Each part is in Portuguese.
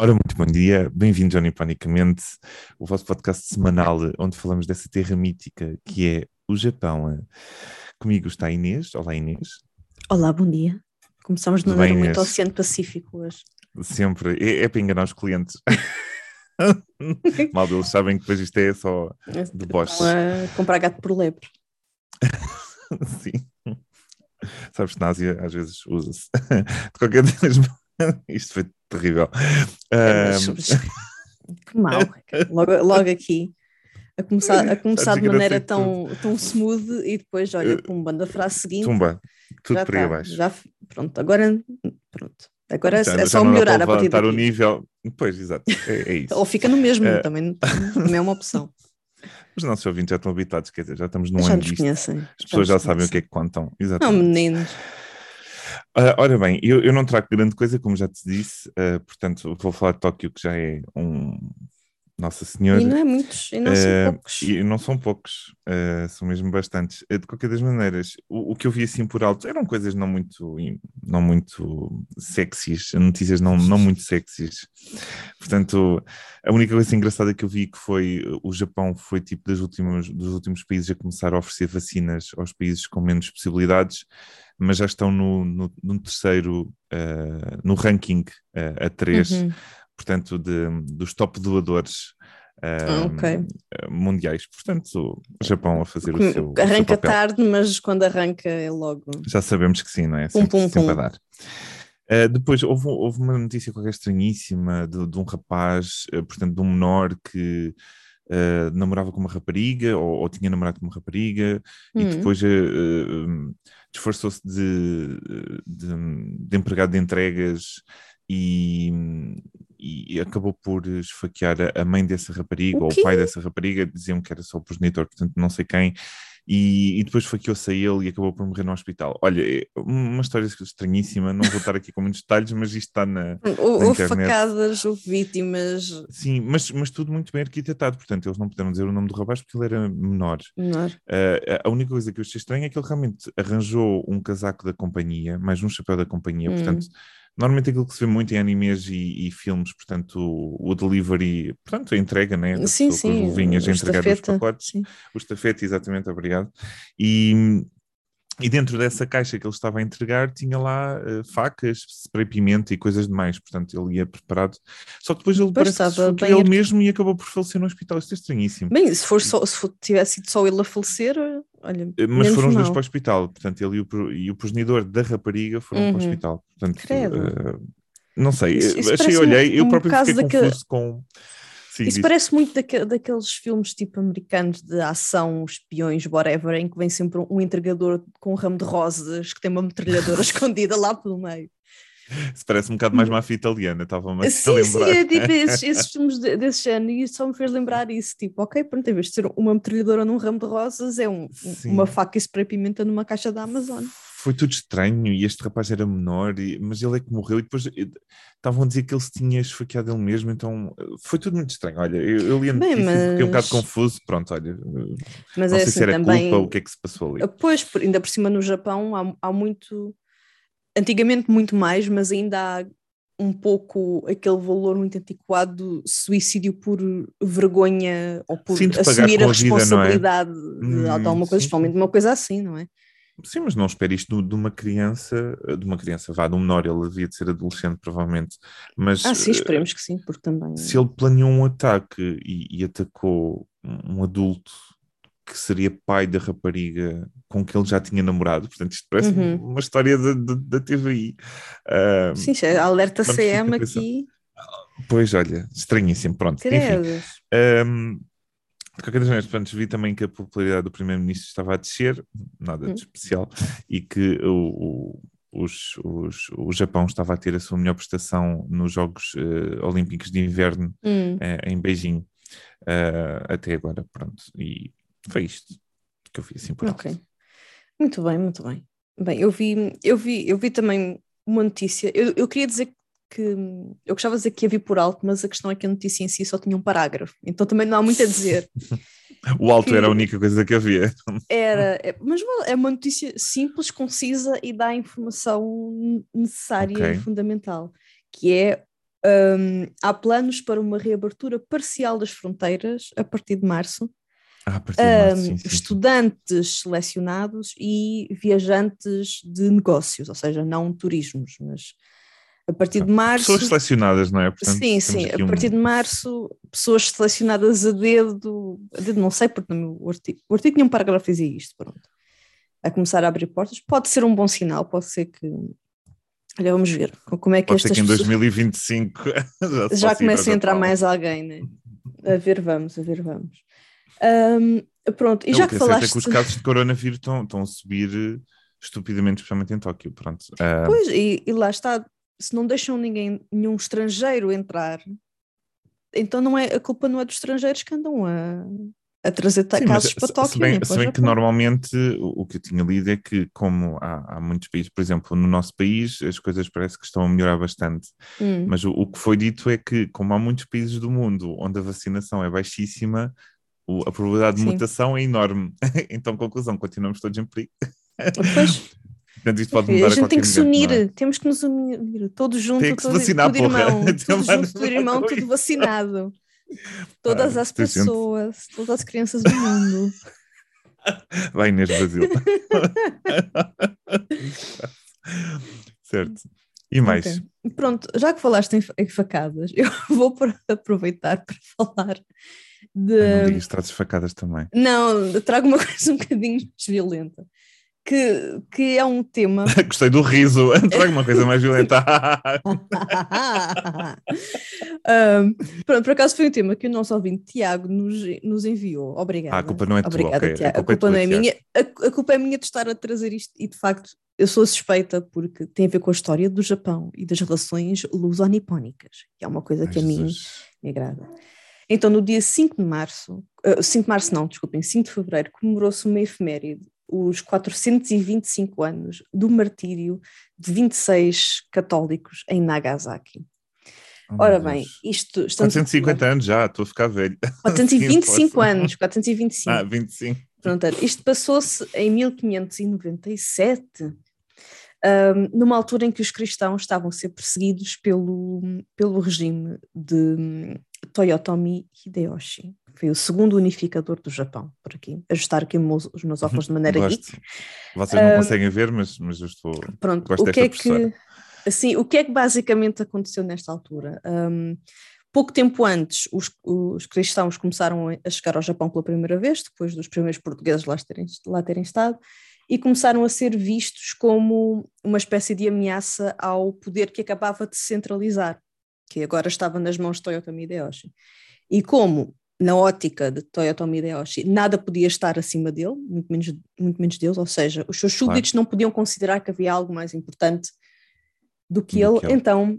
Ora, muito bom dia, bem-vindos ao Niponicamente, o vosso podcast semanal onde falamos dessa terra mítica que é o Japão. Comigo está a Inês. Olá, Inês. Olá, bom dia. Começamos de maneira muito? Oceano Pacífico hoje. Sempre, é, é para enganar os clientes. Mal eles sabem que depois isto é só deboche. Vão a comprar gato por lebre. Sim. Sabes que na Ásia às vezes usa-se. De qualquer maneira, isto foi terrível. É, mas- que mal, logo, logo aqui. A começar, a começar de não maneira tão, tão smooth e depois, olha, pumba, da frase seguinte. tumba, tudo já por aí tá, abaixo. já pronto, agora pronto. Agora é, Já- é já só não melhorar a partir levantar o daqui. nível. Pois, exato, é, é isso. Ou fica no mesmo, Eh, também, também é uma opção. Os nossos ouvintes já estão habituados, quer dizer, já estamos num já ano nos disto. conhecem. As pessoas já nos sabem o que é que contam. Não, Exatamente. meninos. Ah, ora bem, eu, eu não trago grande coisa, como já te disse, ah, portanto vou falar de Tóquio, que já é um. Nossa Senhora. E não é muitos, e não são Ah, poucos. e não são poucos, ah, são mesmo bastantes. Ah, de qualquer das maneiras, o, o que eu vi assim por alto eram coisas não muito, não muito sexys, notícias não, não muito sexys. Portanto, a única coisa engraçada que eu vi que foi o Japão foi tipo das últimas, dos últimos países a começar a oferecer vacinas aos países com menos possibilidades, mas já estão no, no, no terceiro, ah, no ranking a três Uhum. Portanto, de, dos top doadores Ah, ah, ok. mundiais. Portanto, o Japão a fazer o seu, o seu arranca tarde, mas quando arranca é logo. Já sabemos que sim, não é? Sempre, pum, sempre pum. a dar. Ah, depois houve, houve uma notícia qualquer estranhíssima de, de um rapaz, ah, portanto, de um menor que ah, namorava com uma rapariga ou, ou tinha namorado com uma rapariga e Hum. depois ah, ah, disfarçou-se de, de, de empregado de entregas e, e acabou por esfaquear a, mãe dessa rapariga O ou o pai dessa rapariga, diziam que era só o progenitor, portanto não sei quem, e, e depois esfaqueou-se a ele e acabou por morrer no hospital. Olha, é uma história estranhíssima, não vou estar aqui com muitos detalhes, mas isto está na, Houve houve internet. facadas, houve vítimas. Sim, mas, mas tudo muito bem arquitetado, portanto, eles não puderam dizer o nome do rapaz porque ele era menor. Menor. Uh, a única coisa que eu achei estranha é que ele realmente arranjou um casaco da companhia, mais um chapéu da companhia, Hum. portanto, normalmente aquilo que se vê muito em animes e, e filmes, portanto, o, o delivery, portanto, a entrega, né? da Sim, pessoa com sim. as luvinhas a entregar os pacotes, sim. o estafete, exatamente, obrigado. E, e dentro dessa caixa que ele estava a entregar tinha lá uh, facas, spray pimenta e coisas demais, portanto ele ia preparado. Só que depois ele Pois, parece que ele mesmo e acabou por falecer no hospital. Isto é estranhíssimo. Bem, se, for só, se for, tivesse sido só ele a falecer, olha. Uh, Mas foram os dois para o hospital, portanto ele e o, e o progenitor da rapariga foram para o Uhum. hospital. Portanto, Credo. uh, não sei, Isso- isso achei, parece um- olhei, eu um próprio caso fiquei confuso com... Sim, Isso diz. parece muito daque- daqueles filmes tipo americanos de ação, espiões, whatever, em que vem sempre um entregador com um ramo de rosas que tem uma metralhadora escondida lá pelo meio. Isso parece um bocado mais máfia italiana, estava-me a Sim, sim, lembrar. é tipo esses, esses filmes de- desse género e isso só me fez lembrar isso. Tipo, ok, pronto, em vez de ser uma metralhadora num ramo de rosas, é um, uma faca e spray pimenta numa caixa da Amazon. Foi tudo estranho e este rapaz era menor, e- mas ele é que morreu e depois eh, estavam a dizer que ele se tinha esfaqueado ele mesmo, então eh, foi tudo muito estranho. Olha, eu, eu li a notícia e fiquei um bocado mas- confuso, pronto, olha, eh, Mas não é sei assim se era também. culpa, o que é que se passou ali. Pois, ainda por cima no Japão há, há muito. Antigamente muito mais, mas ainda há um pouco aquele valor muito antiquado suicídio por vergonha ou por assumir a é? responsabilidade de, Hum, alguma coisa, especialmente uma coisa assim, não é? Sim, mas não espero isto de, uma criança, de uma criança, vá, de um menor, ele devia de ser adolescente, provavelmente. Mas Ah, sim, eh, esperemos que sim, porque também. se ele planeou um ataque e, e atacou um um adulto que seria pai da rapariga com que ele já tinha namorado, portanto, isto parece Uhum. uma história da, TVI. Ah, Sim, alerta CM aqui. Pois, olha, estranhíssimo, pronto. Enfim, Credos. De qualquer das maneiras, portanto, vi também que a popularidade do primeiro-ministro estava a descer, nada de Hum. especial, e que o, o, os, os, o Japão estava a ter a sua melhor prestação nos Jogos eh, Olímpicos de Inverno Hum. eh, em Beijing eh, até agora, pronto. E foi isto que eu vi assim por alto. Ok. Muito bem, muito bem. Bem, eu vi, eu vi, eu vi também uma notícia. Eu, eu queria dizer que eu gostava de dizer que ia vir por alto, mas a questão é que a notícia em si só tinha um parágrafo, então também não há muito a dizer. O alto que- era a única coisa que havia. Era, é- mas é uma notícia simples, concisa e dá a informação necessária Ok. e fundamental, que é Um, há planos para uma reabertura parcial das fronteiras a partir de março. Ah, partir de março, Um, sim, sim. estudantes selecionados e viajantes de negócios, ou seja, não turismos, mas a partir de março. Pessoas selecionadas, não é? Portanto, sim, sim, a um- partir de março, pessoas selecionadas a dedo, a dedo não sei, porque no meu artigo, o artigo tinha um parágrafo que dizia isto, pronto. A começar a abrir portas, pode ser um bom sinal, pode ser que. Olha, vamos ver como é que Pode ser estas que em pessoas 2025 já, se já ir começa a entrar mais alguém, né? A ver, vamos, a ver, vamos. Ahm, pronto, e Não, já o que é falaste. é que os casos de coronavírus estão, estão a subir eh, estupidamente, especialmente em Tóquio. Pronto. Ah, Pois, e, e lá está, se não deixam ninguém, nenhum estrangeiro entrar, então não é, a culpa não é dos estrangeiros que andam a, a trazer Sim, casos para Tóquio. Se bem, para se bem que normalmente o, o que eu tinha lido é que, como há, há muitos países, por exemplo, no nosso país, as coisas parece que estão a melhorar bastante. Hum, Mas o, o que foi dito é que, como há muitos países do mundo onde a vacinação é baixíssima, o- a probabilidade de Sim. mutação é enorme. então, conclusão, continuamos todos em perigo. Pois, Portanto, isto pode a mudar a, gente tem que se unir, é? temos que nos unir, todos juntos, Tem que se tudo, vacinar, tudo porra. irmão, tudo junto, tudo irmão, tudo vacinado. Todas Ah, as muita gente. pessoas, todas as crianças do mundo. Vai Inês Brasil. certo. E mais? Ok. Pronto, já que falaste em, em facadas, eu vou aproveitar para falar de. Ai, Não digas que trazes facadas também. Não, eu trago uma coisa um bocadinho mais violenta, que, que é um tema. Gostei do riso. Traga uma coisa mais violenta. Um, pronto, por acaso foi um tema que o nosso ouvinte Tiago nos, nos enviou. Obrigada. Ah, a culpa não é tua, Obrigada, ok. A Tiago. A culpa é culpa, tua, não é Tiago. minha. A, a culpa é minha de estar a trazer isto e de facto eu sou suspeita porque tem a ver com a história do Japão e das relações luso-nipónicas, que é uma coisa Ai, que a mim Jesus. me agrada. Então, no dia 5 de março, uh, 5 de março não, desculpem, 5 de fevereiro, comemorou-se uma efeméride, os 425 anos do martírio de 26 católicos em Nagasaki. Oh, Ora bem, isto... Estamos a 450 falar- anos já, estou a ficar velho. 425 posso. anos, 425. Ah, 25. Pronto, isto passou-se em 1597, ahm, numa altura em que os cristãos estavam a ser perseguidos pelo, pelo regime de hum, Toyotomi Hideyoshi, foi o segundo unificador do Japão, por aqui, ajustar aqui os meus- meus óculos de maneira geek. Gosto. Vocês não Ah, conseguem ver, mas, mas eu estou. Pronto, Gosto o que é professora. que assim, o que é que basicamente aconteceu nesta altura? Um, pouco tempo antes, os, os cristãos começaram a chegar ao Japão pela primeira vez, depois dos primeiros portugueses lá terem, lá terem estado, e começaram a ser vistos como uma espécie de ameaça ao poder que acabava de se centralizar, que agora estava nas mãos de Toyotomi Hideyoshi. E como na ótica de Toyotomi Hideyoshi, nada podia estar acima dele, muito menos, muito menos deles, ou seja, os seus Claro. súditos não podiam considerar que havia algo mais importante do que, ele, que ele. então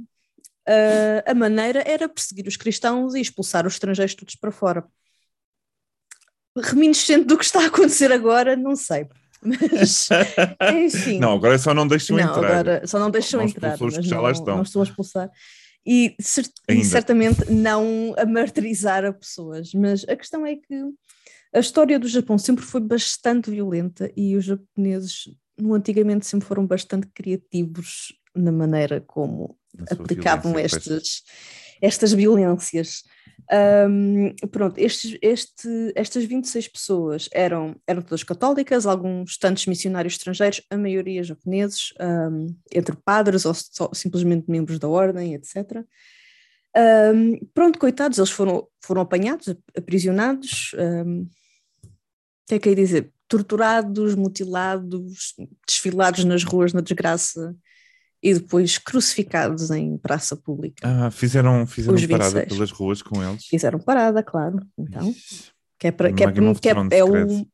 ah, a maneira era perseguir os cristãos e expulsar os estrangeiros todos para fora. Reminiscente do que está a acontecer agora, não sei. Mas, enfim. Não, agora só não deixam Não, entrar. agora só não deixam Não entrar, mas que já não, lá estão. não estou a expulsar. E, e certamente não a martirizar a pessoas, mas a questão é que a história do Japão sempre foi bastante violenta e os japoneses no antigamente sempre foram bastante criativos na maneira como aplicavam violência, pois. estas, estas violências. Ahm, pronto, estes, este, estas 26 pessoas eram, eram todas católicas, alguns tantos missionários estrangeiros, a maioria japoneses, ahm, entre padres ou só- simplesmente membros da ordem, etc. Ahm, pronto, coitados, eles foram, foram apanhados, aprisionados, o que é que ia dizer? Torturados, mutilados, desfilados nas ruas na desgraça e depois crucificados em praça pública. Ah, fizeram, fizeram Os parada 26. pelas ruas com eles. Fizeram parada, claro. Então, Ixi. que é para que é, que é, é um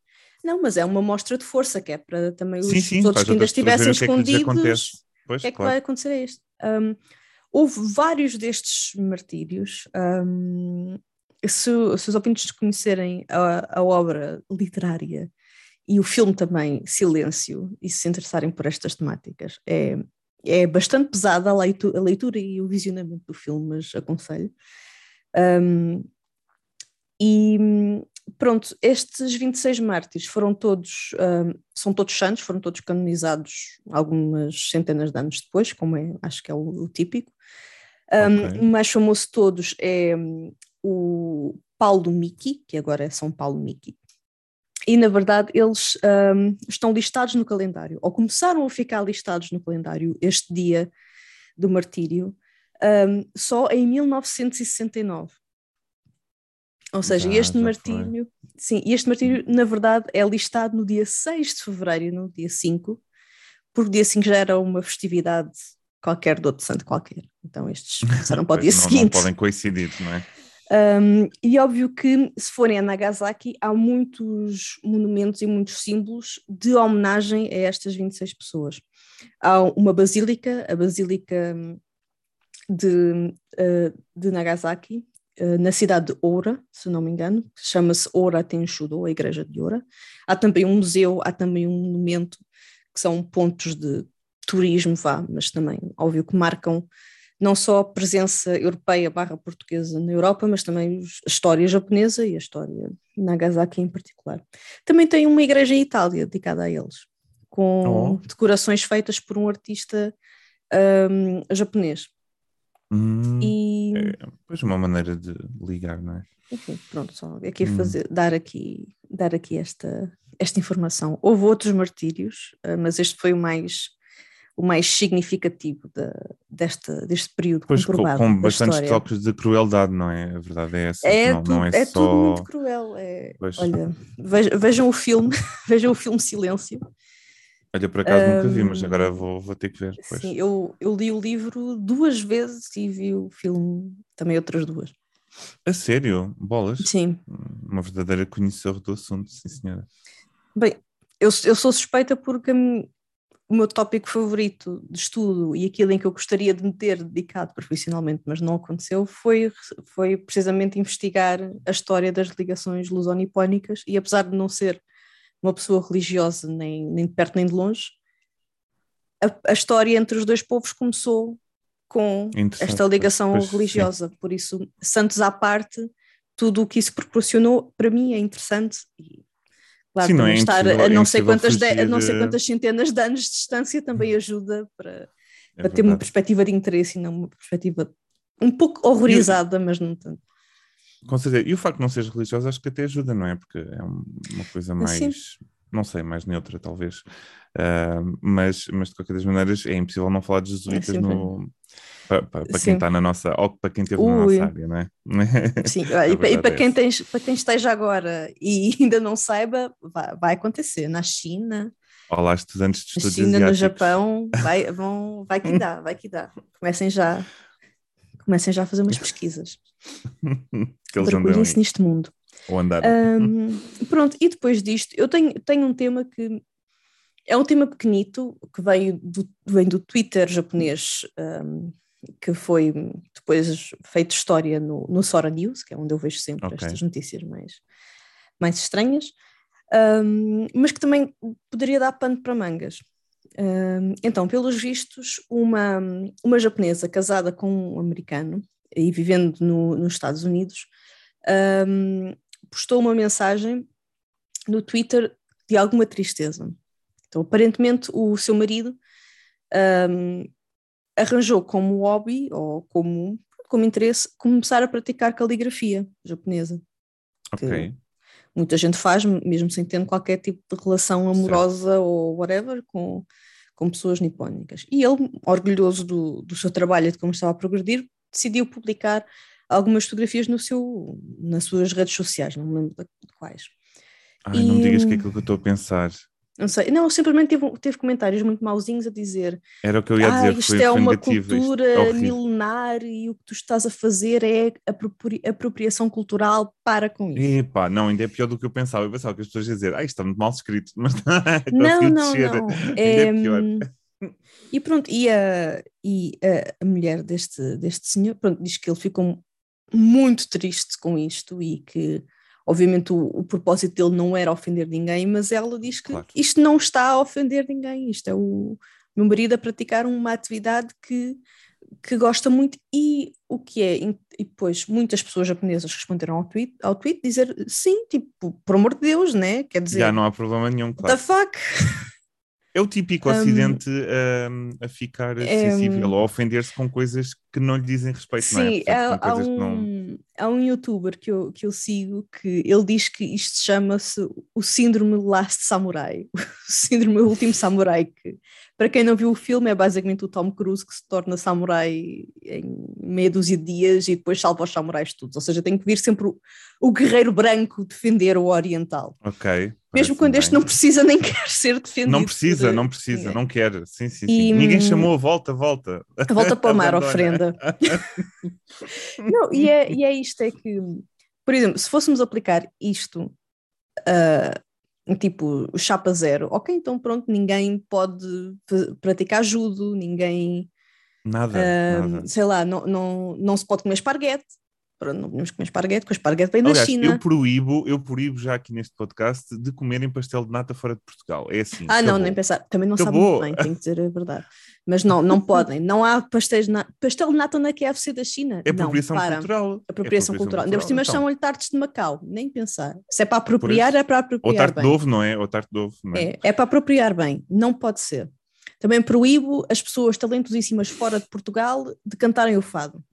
Não, mas é uma mostra de força, que é para também os, Sim, sim, os outros que ainda estivessem é escondidos. O que é que claro. vai acontecer a este? Um, houve vários destes martírios. um, se, se os ouvintes conhecerem a, a obra literária e o filme também, Silêncio, e se interessarem por estas temáticas, é, é bastante pesada a leitura, a leitura e o visionamento do filme, mas aconselho. Um, e pronto, estes 26 mártires foram todos, um, são todos santos, foram todos canonizados algumas centenas de anos depois, como é, acho que é o, o típico. Um, okay. O mais famoso de todos é um, o Paulo Miki, que agora é São Paulo Miki. E, na verdade, eles um, estão listados no calendário, ou começaram a ficar listados no calendário este dia do martírio, um, só em 1969. Ou seja, já, este já martírio, foi. sim, este martírio, na verdade, é listado no dia 6 de fevereiro, no dia 5, porque o dia 5 já era uma festividade qualquer de outro santo qualquer. Então estes passaram para o dia não, seguinte. Não podem coincidir, não é? Um, e óbvio que, se forem a Nagasaki, há muitos monumentos e muitos símbolos de homenagem a estas 26 pessoas. Há uma basílica, a Basílica de, uh, de Nagasaki, uh, na cidade de Oura, se não me engano, chama-se Oura Tenshudo, a Igreja de Oura. Há também um museu, há também um monumento, que são pontos de turismo, vá, mas também, óbvio, que marcam não só a presença europeia barra portuguesa na Europa, mas também a história japonesa e a história Nagasaki em particular. Também tem uma igreja em Itália dedicada a eles, com oh. decorações feitas por um artista um, japonês. Hum, e... É, pois uma maneira de ligar, não é? Enfim, pronto, só aqui hum. fazer, dar aqui, dar aqui esta, esta informação. Houve outros martírios, eh, mas este foi o mais o mais significativo de, deste, deste período pois, comprovado. Com, com bastantes história. toques de crueldade, não é? A verdade é essa. É, não, tudo, não é, é só... tudo muito cruel. É, olha, vejam, o filme, vejam o filme Silêncio. Olha, por acaso um, nunca vi, mas agora vou, vou ter que ver. Depois. Sim, eu, eu li o livro duas vezes e vi o filme também outras duas. A sério? Bolas? Sim. Uma verdadeira conhecedora do assunto, sim senhora. Bem, eu, eu sou suspeita porque o meu tópico favorito de estudo e aquilo em que eu gostaria de me ter dedicado profissionalmente, mas não aconteceu, foi, foi precisamente investigar a história das ligações lusonipónicas e apesar de não ser uma pessoa religiosa nem, nem de perto nem de longe, a, a história entre os dois povos começou com esta ligação pois, religiosa, sim. por isso, santos à parte, tudo o que isso proporcionou para mim é interessante e Claro, Sim, não é estar a não, sei quantas de, a não sei quantas centenas de anos de distância também ajuda para, é para ter uma perspectiva de interesse e não uma perspectiva um pouco horrorizada, mas não tanto. Com certeza. E o facto de não seres religiosa acho que até ajuda, não é? Porque é uma coisa mais, Sim. Não sei, mais neutra talvez. Uh, mas, mas de qualquer das maneiras é impossível não falar de jesuítas é no, para, para, para quem está na nossa, ou para quem esteve na nossa área, não é? Sim, e, para, e para, é quem tens, para quem esteja agora e ainda não saiba, vai, vai acontecer na China. Olá, estudantes de estudos China, asiáticos. no Japão, vai, vão, vai que dá, vai que dá. Comecem já, comecem já a fazer umas pesquisas. isso neste mundo. Ou andar. Um, pronto, e depois disto, eu tenho, tenho um tema que é um tema pequenito, que veio do, vem do Twitter japonês, um, que foi depois feito história no, no Sora News, que é onde eu vejo sempre okay. estas notícias mais, mais estranhas, um, mas que também poderia dar pano para mangas. Um, então, pelos vistos, uma, uma japonesa casada com um americano e vivendo no, nos Estados Unidos um, postou uma mensagem no Twitter de alguma tristeza. Então, aparentemente, o seu marido arranjou como hobby ou como, como interesse começar a praticar caligrafia japonesa. Ok. Muita gente faz, mesmo sem ter qualquer tipo de relação amorosa certo. ou whatever com, com pessoas nipónicas. E ele, orgulhoso do, do seu trabalho e de como estava a progredir, decidiu publicar algumas fotografias no seu, nas suas redes sociais, não me lembro de quais. Ai, e, não me digas que é aquilo que eu estou a pensar. Não sei, não, simplesmente teve, teve comentários muito mauzinhos a dizer Era o que eu ia dizer, ah, isto foi, é foi uma negativo, cultura é milenar e o que tu estás a fazer é apropriação cultural, para com isso. Epá, não, ainda é pior do que eu pensava. Eu pensava que as pessoas iam dizer, ah, isto está muito mal escrito, mas não, não, descer. não. É, é pior. E pronto, e a, e a mulher deste, deste senhor, pronto, diz que ele ficou muito triste com isto e que Obviamente o, o, propósito dele não era ofender ninguém, mas ela diz que claro. isto não está a ofender ninguém, isto é o meu marido a praticar uma atividade que, que gosta muito e o que é, e depois muitas pessoas japonesas responderam ao tweet, ao tweet dizer sim, tipo, por amor de Deus, né? Quer dizer... Já não há problema nenhum, claro. What the fuck? É o típico Ocidente um, a ficar é, sensível ou a ofender-se com coisas que não lhe dizem respeito, sim, é? Sim, há, há, um, não... há um youtuber que eu, que eu sigo que ele diz que isto chama-se o síndrome Last Samurai, o síndrome Último Samurai, que para quem não viu o filme é basicamente o Tom Cruise que se torna samurai em meia dúzia de dias e depois salva os samurais todos, ou seja, tem que vir sempre o, o guerreiro branco defender o oriental. Ok. Mesmo quando bem. este não precisa nem quer ser defendido. Não precisa, não precisa, não quer. Sim, sim, sim. E, Ninguém chamou a volta, volta. Volta para o mar, ofrenda. não, e é, e é isto, é que, por exemplo, se fôssemos aplicar isto, uh, tipo, chapa zero, ok, então pronto, ninguém pode praticar judo, ninguém... Nada, uh, nada. Sei lá, não, não, não se pode comer esparguete, Pronto, não podemos comer esparguete, porque o esparguete vem Aliás, da China. Eu proíbo, eu proíbo já aqui neste podcast de comerem pastel de nata fora de Portugal. É assim. Ah, acabou. não, nem pensar. Também não acabou. sabem muito bem, tenho que dizer a verdade. Mas não, não podem. Não há pastéis de nata. Pastel de nata na KFC da China. É apropriação não, cultural. Apropriação, é apropriação cultural. Ainda por cima então. chamam-lhe tartes de Macau. Nem pensar. Se é para apropriar, é para apropriar. Ou tarte bem. de ovo, não é? Ou tarte de ovo, não é? É, é para apropriar bem. Não pode ser. Também proíbo as pessoas talentosíssimas fora de Portugal de cantarem o fado.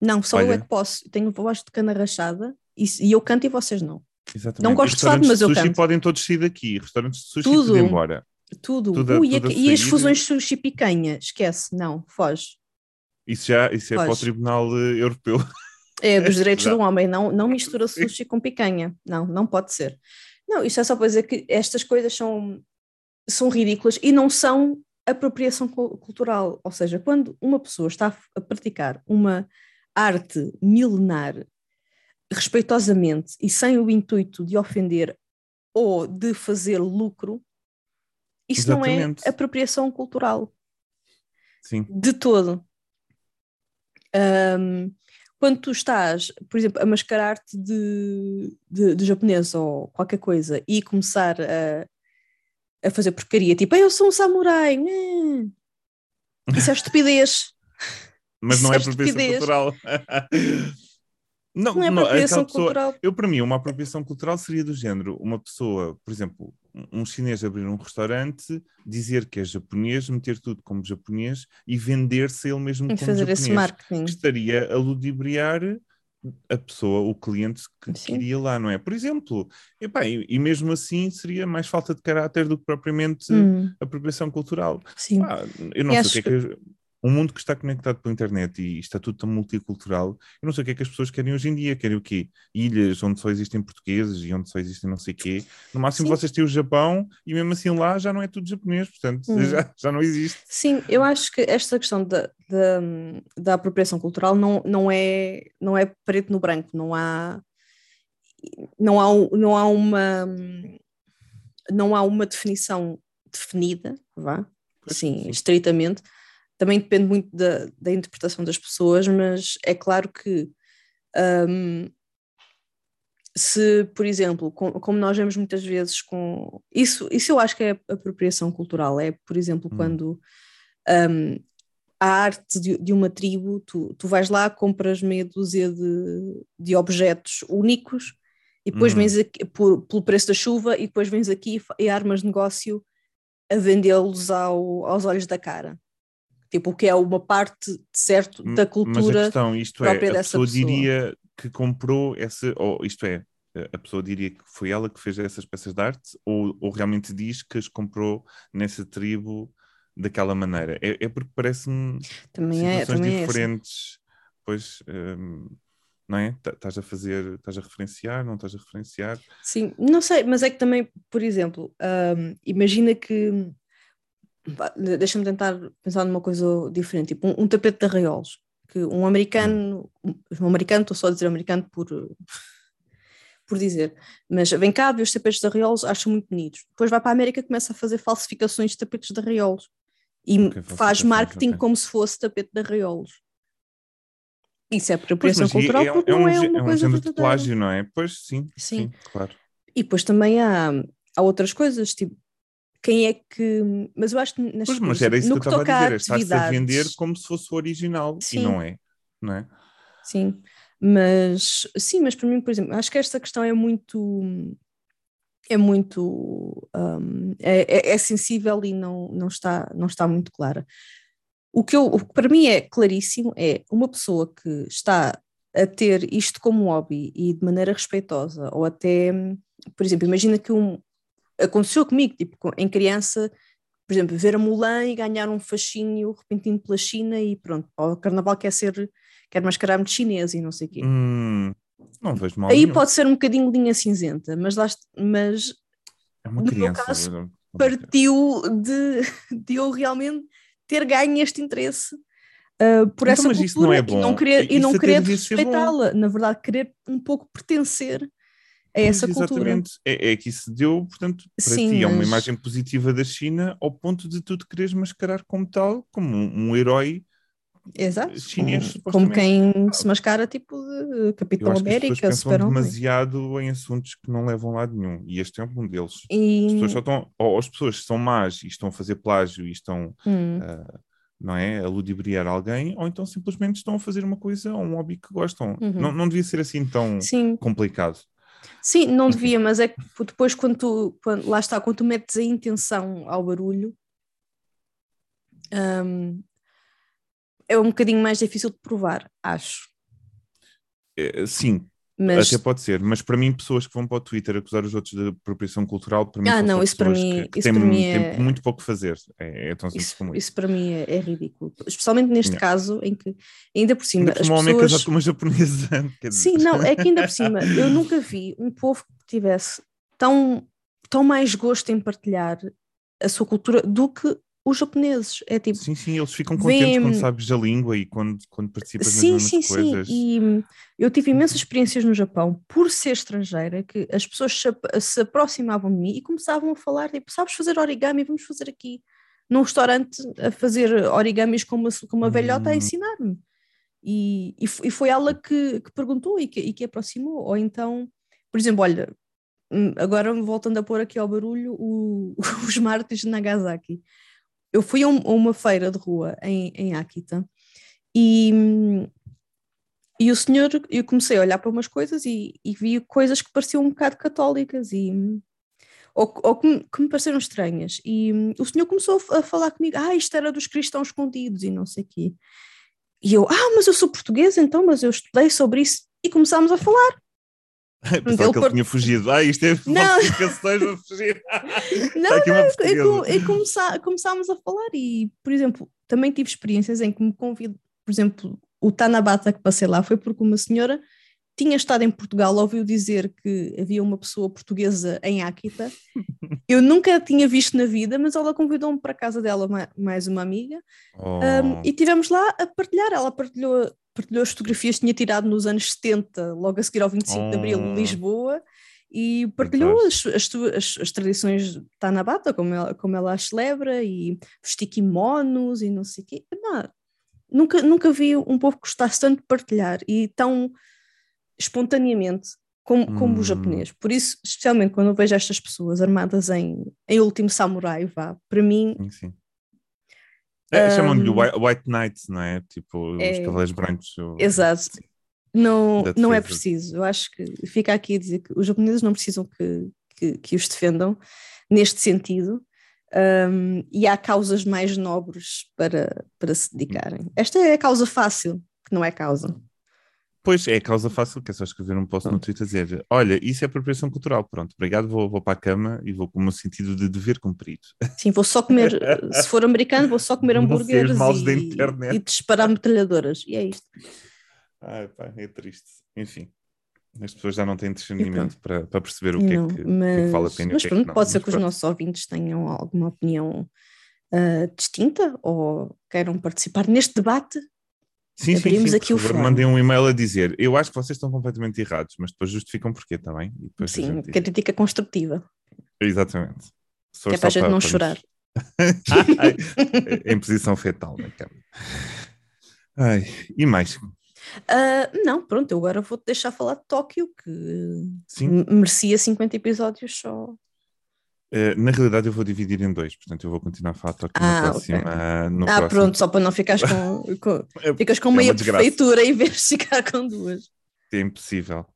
Não, só Olha. eu é que posso. Tenho voz de cana rachada e, e eu canto e vocês não. Exatamente. Não gosto de fado, mas eu canto. podem todos sair daqui. Restaurantes de sushi tudo, tudo embora. Tudo. tudo, Ui, tudo e, e as fusões sushi picanha? Esquece. Não, foge. Isso já isso é para o Tribunal eh, Europeu. É, dos direitos do homem. Não, não mistura sushi com picanha. Não, não pode ser. Não, isto é só para dizer que estas coisas são, são ridículas e não são apropriação cultural. Ou seja, quando uma pessoa está a praticar uma arte milenar respeitosamente e sem o intuito de ofender ou de fazer lucro, isso Exatamente. não é apropriação cultural. Sim. De todo. Um, quando tu estás, por exemplo, a mascarar-te de, de, de, japonês ou qualquer coisa e começar a, a fazer porcaria, tipo, eu sou um samurai, isso é estupidez. Mas não é apropriação cultural. Não, não é apropriação pessoa, cultural. Eu, para mim, uma apropriação cultural seria do género: uma pessoa, por exemplo, um chinês abrir um restaurante, dizer que é japonês, meter tudo como japonês e vender-se ele mesmo e como fazer japonês. Esse marketing. Estaria a ludibriar a pessoa, o cliente que, que iria lá, não é? Por exemplo, epá, e, e, mesmo assim seria mais falta de caráter do que propriamente hum. apropriação cultural. Sim. Ah, eu não sei o que é que um mundo que está conectado pela internet e está tudo tão multicultural, eu não sei o que é que as pessoas querem hoje em dia. Querem o quê? Ilhas onde só existem portugueses e onde só existem não sei o quê. No máximo Sim. vocês têm o Japão e mesmo assim lá já não é tudo japonês, portanto hum. já, já não existe. Sim, eu acho que esta questão da, da, da apropriação cultural não, não, é, não é preto no branco, não há, não há, não há uma não há uma definição definida, vá, sim, estritamente, também depende muito da, da interpretação das pessoas, mas é claro que um, se, por exemplo, com, como nós vemos muitas vezes com isso, isso eu acho que é apropriação cultural, é, por exemplo, hum. quando um, a arte de, de, uma tribo, tu, tu vais lá, compras meia dúzia de, de objetos únicos e depois hum. vens aqui por, pelo preço da chuva e depois vens aqui e armas negócio a vendê-los ao, aos olhos da cara tipo, o que é uma parte, certo, da cultura Mas a questão, isto é, própria a dessa pessoa. diria que comprou essa, ou isto é, a pessoa diria que foi ela que fez essas peças de arte, ou, ou realmente diz que as comprou nessa tribo daquela maneira. É, é porque parece-me também é, também é diferentes, é pois... Um, não é? Estás a fazer, estás a referenciar, não estás a referenciar? Sim, não sei, mas é que também, por exemplo, um, imagina que deixa-me tentar pensar numa coisa diferente, tipo um, um tapete de arraiolos, que um americano, um, um americano, estou só a dizer americano por, por dizer, mas vem cá, vê os tapetes de arraiolos, acha muito bonitos. Depois vai para a América e começa a fazer falsificações de tapetes de arraiolos e okay, faz marketing okay. como se fosse tapete de arraiolos. Isso é apropriação pois, cultural é, porque é um, não é uma é um coisa de plágio, não é? Pois sim, sim, sim claro. E depois também há, há outras coisas, tipo quem é que. Mas eu acho que nas pois, mas era isso no que, eu estava a dizer, está-se a vender como se fosse o original sim. e não é, não é? Sim, mas sim, mas para mim, por exemplo, acho que esta questão é muito é muito um, é, é, é, sensível e não, não, está, não está muito clara. O que, eu, o que para mim é claríssimo é uma pessoa que está a ter isto como hobby e de maneira respeitosa, ou até, por exemplo, imagina que um, aconteceu comigo, tipo, em criança, por exemplo, ver a Mulan e ganhar um fascínio repentino pela China e pronto, o carnaval quer ser, quer mascarar-me de chinês e não sei o quê. Hum, não vejo mal Aí nenhum. pode ser um bocadinho linha cinzenta, mas, lá, mas é uma no criança, meu caso, partiu de, de eu realmente ter ganho este interesse uh, por Então, essa cultura não é e não querer, e não querer respeitá-la. Na verdade, querer um pouco pertencer a essa Pois, cultura. Exatamente. É, é que isso deu, portanto, para Sim, ti é uma imagem positiva da China ao ponto de tu te quereres mascarar como tal, como um, um herói. Exato. chinês, como, como quem se mascara tipo de Capitão as América, pensam Super-Homem. demasiado em assuntos que não levam a lado nenhum. E este é um deles. As E, pessoas só estão, ou as pessoas são más e estão a fazer plágio e estão, hum, ah, não é, a ludibriar alguém, ou então simplesmente estão a fazer uma coisa, um hobby que gostam. Uhum. Não, não devia ser assim tão sim, complicado. Sim, não devia, mas é que depois quando tu, quando, lá está, quando tu metes a intenção ao barulho, hum, é um bocadinho mais difícil de provar, acho. É, sim, Mas até pode ser, mas para mim, pessoas que vão para o Twitter acusar os outros de apropriação cultural, para mim, Ah, não, isso para mim- que, que isso têm, para mim é- muito pouco a fazer. É, é tão simples isso, como isso. isso para mim é, é ridículo. Especialmente neste Yeah. caso em que, ainda por cima, Ainda por as um homem é pessoas... casado com uma japonesa. Sim, não, é que ainda por cima, eu nunca vi um povo que tivesse tão, tão mais gosto em partilhar a sua cultura do que os japoneses. É tipo, Sim, sim, eles ficam contentes Vêem- quando sabes a língua e quando, quando participas sim, nas sim, mesmas sim. coisas. E hum, eu tive imensas experiências no Japão por ser estrangeira, que as pessoas se, ap- se aproximavam de mim e começavam a falar, tipo, sabes fazer origami, vamos fazer aqui num restaurante a fazer origamis com uma, com uma velhota a Hum. ensinar-me. E, e, e foi ela que, que perguntou e que, e que aproximou. Ou então, por exemplo, olha, hum, agora voltando a pôr aqui ao barulho, o- os mártires de Nagasaki. Eu fui a, um- a uma feira de rua em, em Akita e, e o senhor, eu comecei a olhar para umas coisas e, e vi coisas que pareciam um bocado católicas e ou, ou que, me, que me pareceram estranhas. E o senhor começou a falar comigo, ah, isto era dos cristãos escondidos e não sei o quê. E eu, ah, mas eu sou portuguesa então, mas eu estudei sobre isso. E começámos a falar. Pensava que ele tinha fugido. Ah, isto é Não. falsificações a fugir. Não, Está aqui uma E, portuguesa. com- e começá- começámos a falar e, por exemplo, também tive experiências em que me convido, por exemplo, o Tanabata que passei lá foi porque uma senhora tinha estado em Portugal, ouviu dizer que havia uma pessoa portuguesa em Akita. Eu nunca a tinha visto na vida, mas ela convidou-me para a casa dela ma- mais uma amiga Oh, um, e estivemos lá a partilhar. Ela partilhou, partilhou as fotografias que tinha tirado nos anos 70, logo a seguir ao 25 de Abril, Oh. em Lisboa, e partilhou as, as, as- as tradições de Tanabata, como ela, como ela as celebra, e vestir kimonos e não sei o quê. Epá, nunca, nunca vi um povo que gostasse tanto de partilhar e tão espontaneamente como, como Hum. o japonês. Por isso, especialmente quando eu vejo estas pessoas armadas em, em último samurai, vá, para mim sim. É, Chamam-lhe Um, White, Knights, não é? Tipo, os é- cavaleiros brancos. Exato. Sim. Não, não é preciso. Eu acho que fica aqui a dizer que os japoneses não precisam que, que, que os defendam neste sentido. um, e há causas mais nobres para, para se dedicarem. Esta é a causa fácil, que não é causa. Pois é, causa fácil, que é só escrever um post no. Twitter dizer: Olha, isso é apropriação cultural. Pronto, obrigado, vou, vou para a cama e vou com o meu sentido de dever cumprido. Sim, vou só comer, se for americano, vou só comer os hambúrgueres e, e disparar metralhadoras. E é isto. Ai, pá, é triste. Enfim, as pessoas já não têm discernimento para, para perceber o que, Não, é que, o que é mas, que vale a pena mas é pronto, não. pode ser Mas que os pronto. nossos ouvintes tenham alguma opinião ah, distinta ou queiram participar neste debate. Sim, sim, abrimos sim, aqui por o fórum. mandem um e-mail a dizer: Eu acho que vocês estão completamente errados, mas depois justificam porquê, está bem? Depois a Sim, crítica construtiva, Exatamente. For que é para a só gente não chorar. Em posição fetal na cama. Ai, e mais? Ah, não, pronto, eu agora vou-te deixar falar de Tóquio, que Sim. merecia 50 episódios só. Eh, na realidade, eu vou dividir em dois, portanto, eu vou continuar a falar Tóquio Ah, no próximo. no ah, próximo. pronto, só para não ficares com. com- É- ficas com é meia prefeitura em vez de ficar com duas. É impossível.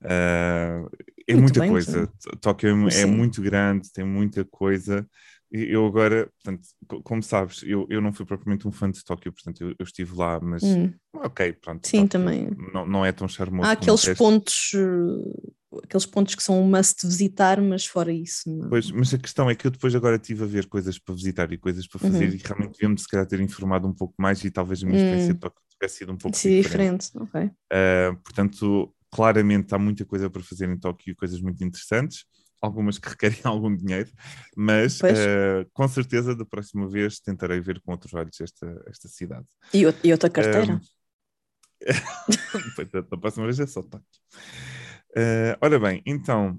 Uh, é Muito muita bem, coisa. Tóquio é, é muito grande, tem muita coisa. Eu agora, portanto, co- como sabes, eu, eu não fui propriamente um fã de Tóquio, portanto, eu, eu estive lá, mas Hum. ok, pronto. Sim, Tóquio também. Não, não é tão charmoso. Há aqueles pontos, aqueles pontos que são um must visitar, mas fora isso, não. Pois, mas a questão é que eu depois agora estive a ver coisas para visitar e coisas para fazer Uhum. e realmente devíamos se calhar ter informado um pouco mais e talvez a minha Hum. experiência de Tóquio tivesse sido um pouco Sim, diferente. diferente, ok. Uh, portanto, claramente há muita coisa para fazer em Tóquio, coisas muito interessantes, algumas que requerem algum dinheiro, mas uh, com certeza da próxima vez tentarei ver com outros olhos esta, esta cidade. E, e outra carteira? Pois, da próxima vez é só Tóquio. Uh, ora bem, então,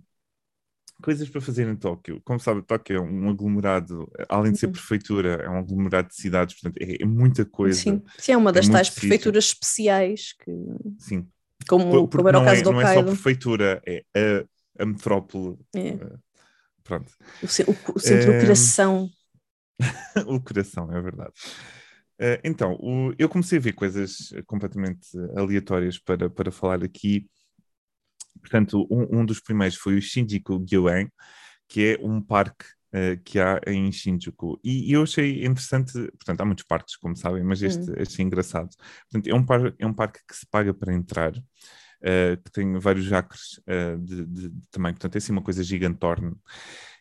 coisas para fazer em Tóquio. Como sabe, Tóquio é um aglomerado, além de ser Uhum. prefeitura, é um aglomerado de cidades, portanto, é, é muita coisa. Sim, sim, é uma das muito tais prefeituras especiais, que, Sim. como, Porque como era o caso é, do não é só Hokkaido. prefeitura, é a, a metrópole. É, Pronto. o, o- o centro, Eh, o coração. o coração, é verdade. Eh, então, o- eu comecei a ver coisas completamente aleatórias para, para falar aqui. Portanto, um, um dos primeiros foi o Shinjuku Gyoen, que é um parque eh, que há em Shinjuku. E, e eu achei interessante, portanto, há muitos parques, como sabem, mas este achei engraçado. Portanto, é um, par, é um parque que se paga para entrar, eh, que tem vários acres eh, de, de, de tamanho, portanto, é assim uma coisa gigantorne.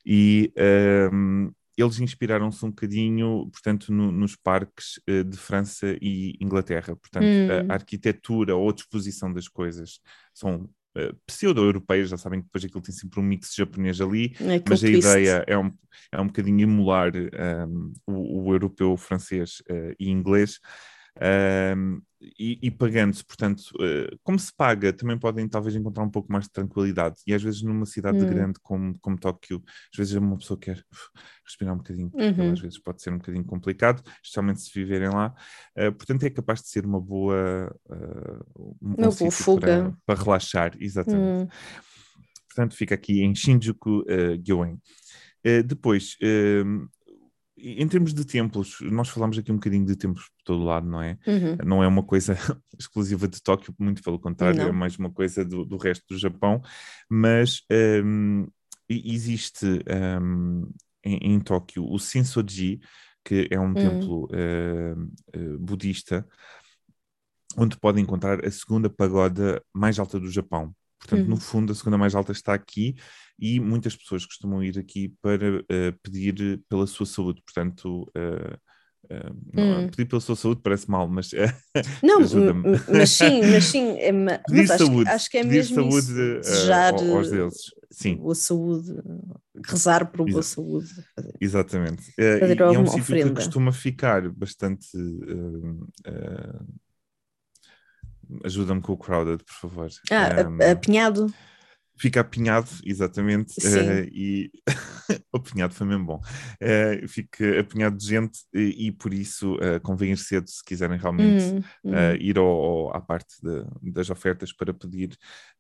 E ehm, eles inspiraram-se um bocadinho, portanto, no- nos parques eh, de França e Inglaterra. Portanto, Hum. a, arquitetura ou a disposição das coisas são eh, pseudo-europeias, já sabem que depois aquilo tem sempre um mix japonês ali, É mas a twist. ideia é um, é um bocadinho emular ehm, o, o europeu, francês eh, e inglês. Ehm, e, e pagando-se, portanto, eh, como se paga, também podem talvez encontrar um pouco mais de tranquilidade. E às vezes numa cidade Hum. grande como, como Tóquio, às vezes uma pessoa quer uf, respirar um bocadinho, porque Uhum. às vezes pode ser um bocadinho complicado, especialmente se viverem lá. Eh, portanto, é capaz de ser uma boa, eh, um bom boa fuga. Para, para relaxar, exatamente. Hum, Portanto, fica aqui em Shinjuku, uh, Gyoen. Uh, depois, em termos de templos, nós falamos aqui um bocadinho de templos por todo lado, não é? uhum. Não é uma coisa exclusiva de Tóquio, muito pelo contrário, Não. é mais uma coisa do, do resto do Japão. Mas um, existe um, em, em Tóquio o Sensoji, que é um Hum. templo uh, uh, budista, onde podem encontrar a segunda pagoda mais alta do Japão. Portanto, Uhum. no fundo, a segunda mais alta está aqui e muitas pessoas costumam ir aqui para eh, pedir pela sua saúde. Portanto, eh, eh, não- Hum. pedir pela sua saúde parece mal, mas Não, mas sim, mas sim, é, ma- mas acho, saúde, acho que é mesmo saúde isso, eh, desejar ao- aos deuses. Sim, boa saúde, rezar por boa saúde. fazer- exatamente. Fazer é um sítio que costuma ficar bastante. Ajuda-me com o crowded, por favor. Ah, a- apinhado. Fica apinhado, exatamente, eh, e apinhado foi mesmo bom. Eh, fica apinhado de gente e, e por isso eh, convém ir cedo se quiserem realmente Hum, hum. ir ao, ao- à parte de- das ofertas para pedir,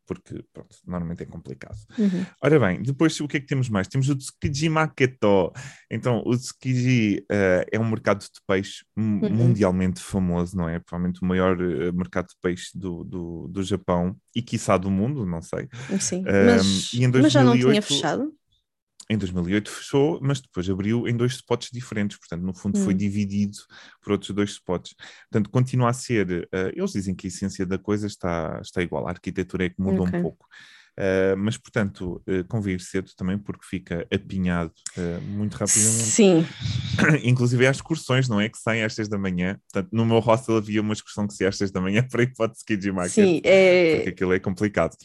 porque pronto, normalmente é complicado. Uhum. Ora bem, depois o que é que temos mais? Temos o Tsukiji Maketo. Então, o Tsukiji é um mercado de peixe Uhum. mundialmente famoso, não é? Provavelmente o maior mercado de peixe do, do, do Japão e quiçá do mundo, não sei. Sim, Mas, e em mas já não tinha 2008 fechado? Em 2008 fechou, mas depois abriu em dois spots diferentes, portanto, no fundo foi Hum. dividido por outros dois spots. Portanto, continua a ser. eh, eles dizem que a essência da coisa está, está igual, a arquitetura é que mudou Ok. um pouco. Eh, mas, portanto, uh, cedo também, porque fica apinhado eh, muito rapidamente. Sim, Inclusive, há excursões, não é? Que saem às 6 da manhã. Portanto, no meu hostel havia uma excursão que saía às 6 da manhã para ir para o Tsukiji Market, sim, porque é, aquilo é complicado.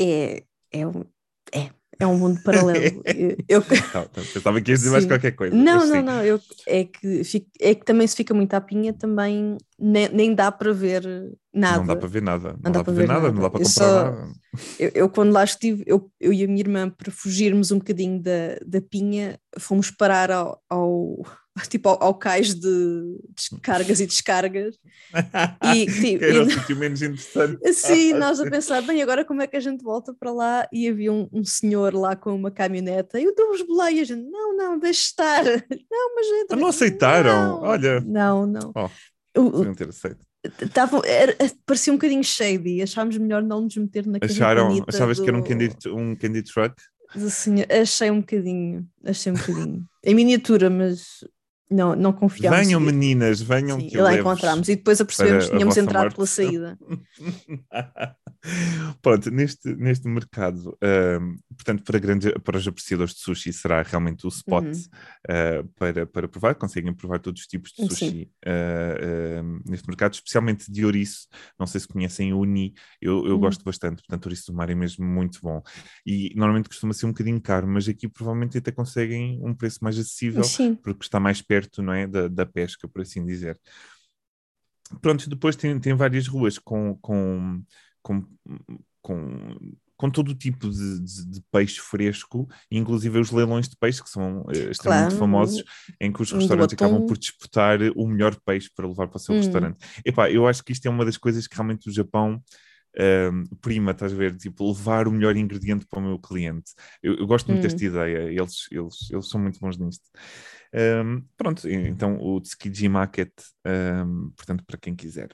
É, é, um, é, é um mundo paralelo. Eu, Tá, tá, pensava que ias dizer mais qualquer coisa. não, não, não, eu, é, que fico- é que também se fica muito à pinha, também nem, nem dá para ver nada. Não dá para ver nada. Não, dá, para ver nada, não dá para Eu comprar só- nada. Eu, eu, quando lá estive, eu, eu e a minha irmã, para fugirmos um bocadinho da, da pinha, fomos parar ao, ao, tipo, ao, ao cais de descargas e descargas. E, tipo, era o e- sítio menos interessante. Assim, nós a pensar, bem, agora como é que a gente volta para lá? E havia um, um senhor lá com uma caminhoneta, eu dou-vos boleia, e a gente, não, não, deixe estar. Não, mas entra. Não aceitaram? Não, Olha. Não, não. Oh, ter aceito. Tavam, era, parecia um bocadinho shady, achámos melhor não nos meter na Acharam, achavas do... que era um candy, um candy truck? Sim, achei um bocadinho, achei um bocadinho. em miniatura, mas não, não confiámos. Venham meninas, venham Sim, que lá encontramos e depois apercebemos que tínhamos entrado pela saída. Pronto, neste, neste mercado, uh, portanto, para, grande, para os apreciadores de sushi será realmente o spot uhum. uh, para, para provar, conseguem provar todos os tipos de sushi uh, neste mercado, especialmente de ouriço, não sei se conhecem uni, eu, eu uhum. gosto bastante, portanto, ouriço do mar é mesmo muito bom. E normalmente costuma ser um bocadinho caro, mas aqui provavelmente até conseguem um preço mais acessível, Sim. porque está mais perto, não é, da, da pesca, por assim dizer. Pronto, depois tem, tem várias ruas com, com com, com, com todo o tipo de, de, de, peixe fresco, inclusive os leilões de peixe, que são uh, extremamente claro. famosos, em que os restaurantes acabam por disputar o melhor peixe para levar para o seu hum. restaurante. Epá, eu acho que isto é uma das coisas que realmente o Japão uh, prima, estás a ver? Tipo, levar o melhor ingrediente para o meu cliente. Eu, eu gosto muito hum. desta ideia, eles, eles, eles são muito bons nisto. Um, pronto, então o Tsukiji Market, um, portanto, para quem quiser.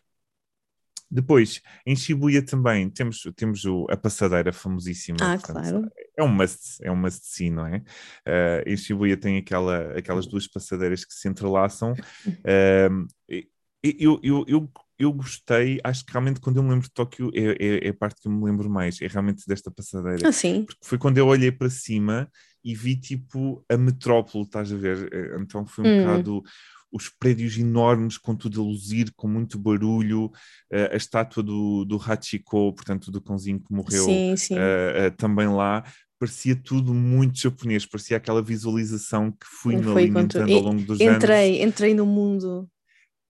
Depois, em Shibuya também temos, temos o, a passadeira famosíssima. Ah, portanto, claro. É um must, é um must não é? Uh, em Shibuya tem aquela, aquelas duas passadeiras que se entrelaçam. Uh, eu, eu, eu, eu gostei, acho que realmente quando eu me lembro de Tóquio é, é, é, a parte que eu me lembro mais, é realmente desta passadeira. Ah, sim. Porque foi quando eu olhei para cima e vi tipo a metrópole, estás a ver? Eh, então foi um hum. bocado os prédios enormes com tudo a luzir, com muito barulho, uh, a estátua do, do Hachiko, portanto do cãozinho que morreu sim, sim. Uh, também lá, parecia tudo muito japonês, parecia aquela visualização que fui me alimentando ao longo dos entrei, anos. Entrei no mundo.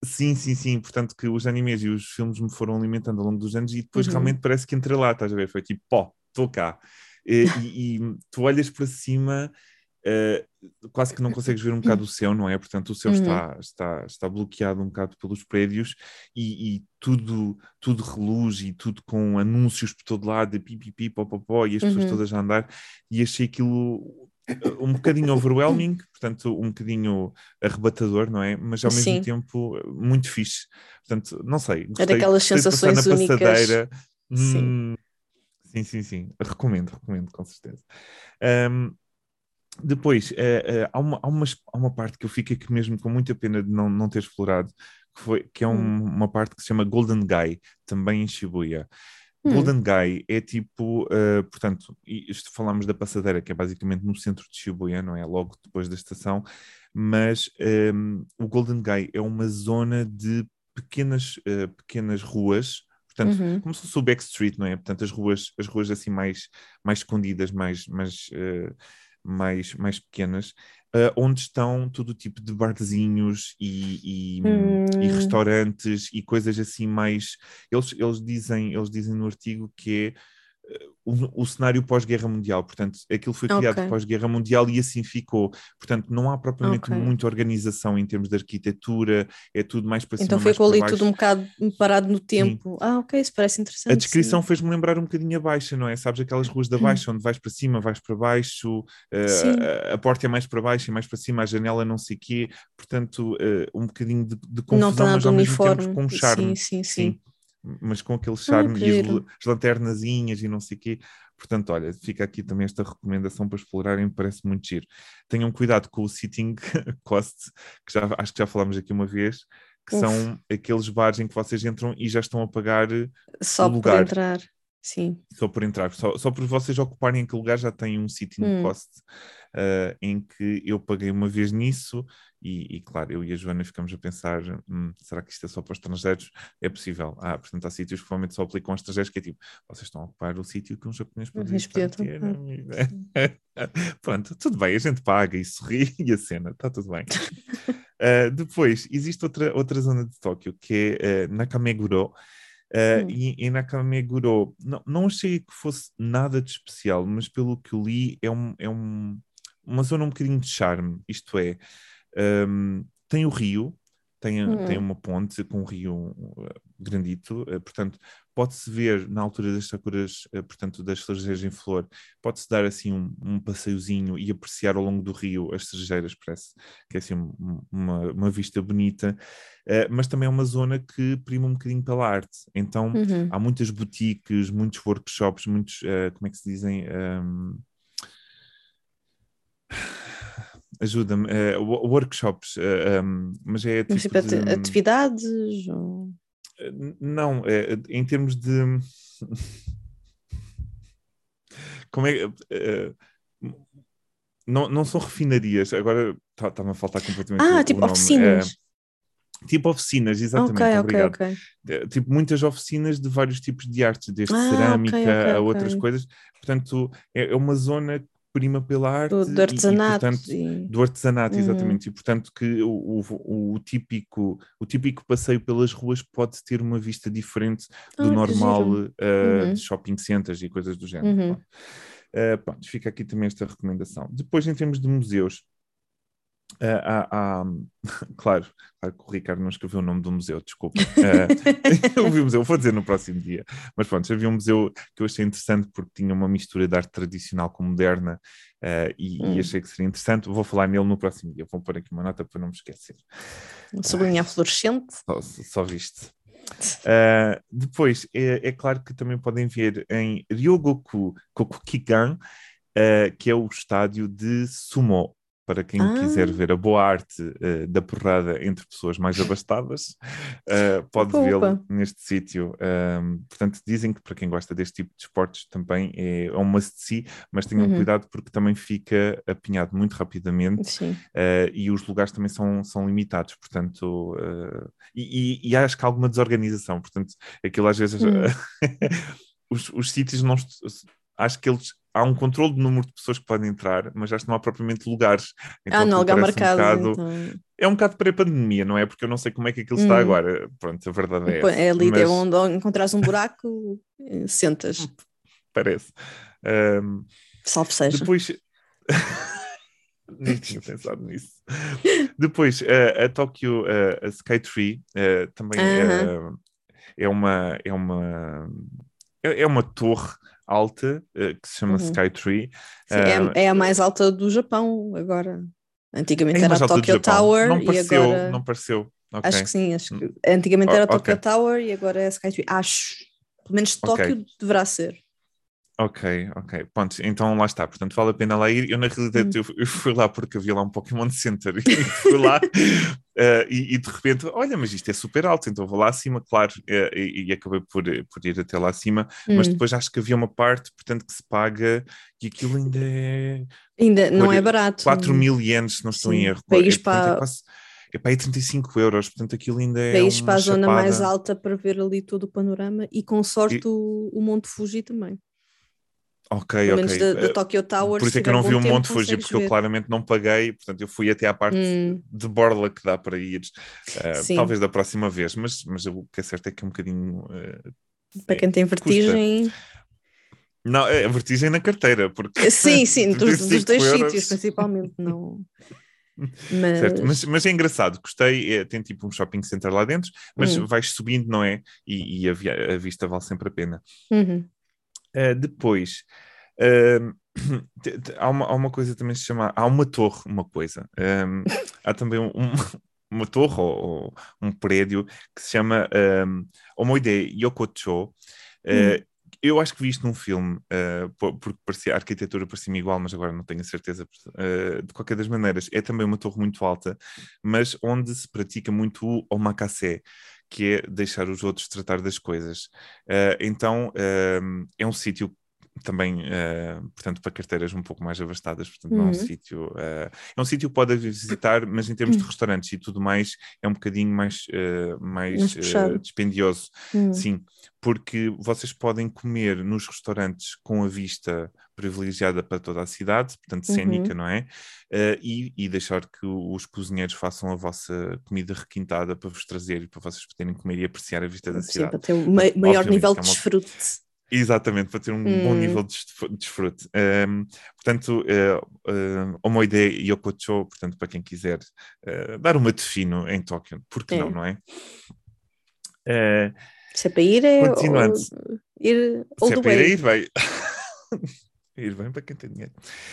Sim, sim, sim. Portanto, que os animes e os filmes me foram alimentando ao longo dos anos e depois uhum. realmente parece que entrei lá, estás a ver? Foi tipo, pó, estou cá. E, e, e, tu olhas para cima uh, quase que não consegues ver um bocado o céu, não é? Portanto, o céu uhum. está, está, está bloqueado um bocado pelos prédios e, e, tudo, tudo reluz e tudo com anúncios por todo lado, de pipipi, popopó, e as pessoas uhum. todas a andar, e achei aquilo eh, um bocadinho overwhelming, portanto, um bocadinho arrebatador, não é? Mas ao mesmo Sim. tempo muito fixe. Portanto, não sei. Gostei, é daquelas sensações na únicas. passadeira. Sim. Hum, sim, sim, sim. Recomendo, recomendo, com certeza. Um, depois, uh, há, uma, há, umas, há uma parte que eu fico aqui mesmo com muita pena de não, não ter explorado, que, foi, que é um, hum. uma parte que se chama Golden Guy, também em Shibuya. Hum. Golden Guy é tipo, uh, portanto, isto falamos da passadeira, que é basicamente no centro de Shibuya, não é? Logo depois da estação, mas um, ehm, o Golden Guy é uma zona de pequenas, uh, pequenas ruas, portanto, uhum. como se fosse o Backstreet, não é? Portanto, as ruas, as ruas assim mais, mais escondidas, mais, mais uh, mais, mais pequenas, uh, onde estão todo tipo de barzinhos e, e, hum. e, restaurantes e coisas assim mais. Eles, eles, dizem, eles dizem no artigo que é o, o cenário pós-guerra mundial, portanto, aquilo foi criado okay. pós-guerra mundial e assim ficou. Portanto, não há propriamente okay. muita organização em termos de arquitetura, é tudo mais para cima. Então ficou ali tudo um bocado parado no tempo. Sim. Ah, ok, isso parece interessante. A descrição fez-me lembrar um bocadinho a baixa, não é? Sabes aquelas ruas da hum. baixa, onde vais para cima, vais para baixo, uh, a, a, porta é mais para baixo e mais para cima, a janela não sei o quê, portanto, uh, um bocadinho de, de confusão, mas ao uniforme. mesmo tempo com um charme. sim, sim. sim. sim mas com aquele charme e as, as lanternazinhas e não sei o quê. Portanto, olha, fica aqui também esta recomendação para explorarem, parece muito giro. Tenham cuidado com o sitting cost, que já, acho que já falámos aqui uma vez, que Uf. são aqueles bares em que vocês entram e já estão a pagar só o lugar. por entrar. Sim. Só por entrar, só, só por vocês ocuparem aquele lugar já tem um sitting hum. cost uh, em que eu paguei uma vez nisso e, e, claro, eu e a Joana ficamos a pensar: hum, será que isto é só para estrangeiros? É possível. Ah, portanto, há sítios que provavelmente só aplicam aos estrangeiros, que é tipo, vocês estão a ocupar o sítio que um japonês pode estar Pronto, tudo bem, a gente paga e sorri e a cena, está tudo bem. uh, depois, existe outra, outra zona de Tóquio que é uh, Nakameguro. Uh, hum. e, e Nakameguro, não, não achei que fosse nada de especial, mas pelo que eu li, é, um, é um, uma zona um bocadinho de charme. Isto é, um, tem o rio, tem, uhum. tem uma ponte com um rio grandito, uh, portanto, pode-se ver na altura das sakuras, uh, portanto, das cerejeiras em flor, pode-se dar assim um, um, passeiozinho e apreciar ao longo do rio as cerejeiras, parece que é assim uma, uma vista bonita, uh, mas também é uma zona que prima um bocadinho pela arte. Então uhum. há muitas boutiques, muitos workshops, muitos, como é que se dizem? Um, ajuda-me, uh, workshops, uh, um, mas é tipo, tipo de... atividades? Ou... Não, é, em termos de como é uh, não, não são refinarias, agora está-me tá a faltar completamente ah, o, tipo o oficinas. tipo oficinas, exatamente, okay, obrigado. Okay, okay. Tipo, muitas oficinas de vários tipos de artes, desde ah, cerâmica a outras coisas. Portanto, é, é uma zona prima pela arte do, do artesanato, e, portanto, e... do artesanato uhum. exatamente e portanto que o, o, o, típico o típico passeio pelas ruas pode ter uma vista diferente do ah, normal uh, uhum. de shopping centers e coisas do género uhum. uh, pronto, fica aqui também esta recomendação depois em termos de museus Uh, claro, claro que o Ricardo não escreveu o nome do museu, desculpa. Uh, eu vi o museu, vou dizer no próximo dia. Mas pronto, havia um museu que eu achei interessante porque tinha uma mistura de arte tradicional com moderna uh, e, hum. e, achei que seria interessante. Vou falar nele no próximo dia. Vou pôr aqui uma nota para não me esquecer. Um sublinha fluorescente. Só, só viste. Uh, depois, é, é, claro que também podem ver em Ryogoku Kokukigan, uh, que é o estádio de sumo para quem ah. quiser ver a boa arte uh, da porrada entre pessoas mais abastadas, uh, pode vê-lo neste sítio. Um, portanto, dizem que para quem gosta deste tipo de esportes também é, é um must-see, mas tenham uhum. cuidado porque também fica apinhado muito rapidamente uh, e os lugares também são, são limitados, portanto, e, e, e, acho que há alguma desorganização, portanto, aquilo às vezes. Uhum. os, os sítios não acho que eles há um controle do número de pessoas que podem entrar, mas acho que não há propriamente lugares. Então, ah, não, lugar marcado. Um bocado, então... É um bocado pré-pandemia, não é? Porque eu não sei como é que aquilo hum. está agora. Pronto, a verdade é. É ali, mas... é onde encontras um buraco, eh, sentas. Parece. Um... Salve seja. Depois. Nem tinha pensado nisso. Depois, uh, a Tokyo, uh, a Skytree, uh, também uh -huh. é uma. É uma é, é uma torre alta, uh, que se chama uhum. Skytree. Sim, uh, é, é, a mais alta do Japão agora. Antigamente é era a Tokyo Tower não pareceu, e agora... Não pareceu, okay. Acho que sim, acho que... antigamente era a Tokyo okay. Tower e agora é a Skytree. Acho, pelo menos Tóquio okay. deverá ser. Ok, ok. Ponto. Então lá está. Portanto, vale a pena lá ir. Eu, na realidade, hum. eu, eu, fui lá porque havia lá um Pokémon Center e fui lá uh, e, e, de repente, olha, mas isto é super alto, então vou lá acima, claro, uh, e, e, acabei por, por ir até lá acima. Hum. Mas depois acho que havia uma parte, portanto, que se paga e aquilo ainda é. Ainda não é barato. 4 mil ienes, se não estou Sim. em erro. País é, para... é quase é para aí 35 euros, portanto aquilo ainda é. País para a zona chapada. mais alta para ver ali todo o panorama e com sorte e... o, o Monte Fuji também. Ok, Pelo ok. da, da Tokyo Tower. Por isso é que eu não vi o Monte Fuji, porque ver. eu claramente não paguei, portanto eu fui até à parte hum. de borla que dá para ir, uh, talvez da próxima vez, mas, mas o que é certo é que é um bocadinho. Uh, para quem tem vertigem. Custa. Não, é vertigem na carteira, porque. Sim, sim, dos, dos dois euros... sítios, principalmente, não. Mas... Certo, mas, mas, é engraçado, gostei, é, tem tipo um shopping center lá dentro, mas hum. vais subindo, não é? E, e a, a, vista vale sempre a pena. Uhum. Uh, depois, uh, há, uma, há uma coisa também se chama. Há uma torre, uma coisa. Um, há também um, uma torre ou, ou, um prédio que se chama um, Omoide Yokocho. Uh, eu acho que vi isto num filme, uh, porque parecia, a arquitetura parecia-me igual, mas agora não tenho a certeza. Uh, de qualquer das maneiras, é também uma torre muito alta, mas onde se pratica muito o omakase, que é deixar os outros tratar das coisas. Uh, então, uh, é um sítio também, uh, portanto, para carteiras um pouco mais abastadas, portanto, uhum. não é um sítio. Uh, é um sítio que pode visitar, mas em termos de uhum. restaurantes e tudo mais, é um bocadinho mais, uh, mais dispendioso. Uhum. Sim, porque vocês podem comer nos restaurantes com a vista privilegiada para toda a cidade, portanto, cênica, uhum. não é? E, e, deixar que os cozinheiros façam a vossa comida requintada para vos trazer e para vocês poderem comer e apreciar a vista da Sim, cidade. Para ter um maior nível de desfrute. Exatamente, para ter um hum. bom nível de desfrute. Um, portanto, uh, uh, uma ideia Yokocho, portanto, para quem quiser uh, dar uma defino em Tóquio, porque é. não, não é? Uh, Se é para ir, é. Continuando. Ou, ir Se all é the para ir, way. ir bem. ir bem para quem tem dinheiro.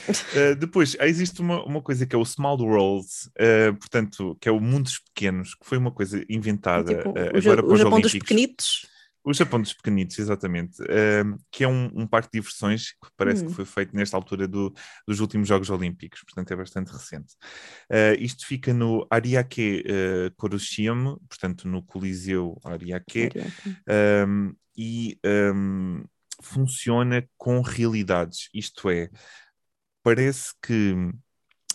Uh, depois, existe uma, uma coisa que é o Small World, uh, portanto, que é o Mundos Pequenos, que foi uma coisa inventada Tipo, uh, o, agora Ja- para o os Japão dos Olímpicos. pequenitos. O Japão dos Pequenitos, exatamente. um, que é um, um parque de diversões que parece Hum. que foi feito nesta altura do- dos últimos Jogos Olímpicos, portanto é bastante recente. Uh, isto fica no Ariake uh, portanto no Coliseu Ariake, um, e um, funciona com realidades, isto é, parece que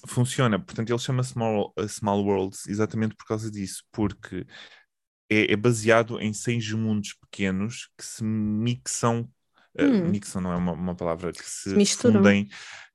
funciona, portanto ele chama Small, uh, Small Worlds exatamente por causa disso, porque é, é baseado em seis mundos pequenos que se mixam, uh, Hum. mixam não é uma, uma palavra, que se, Se fundem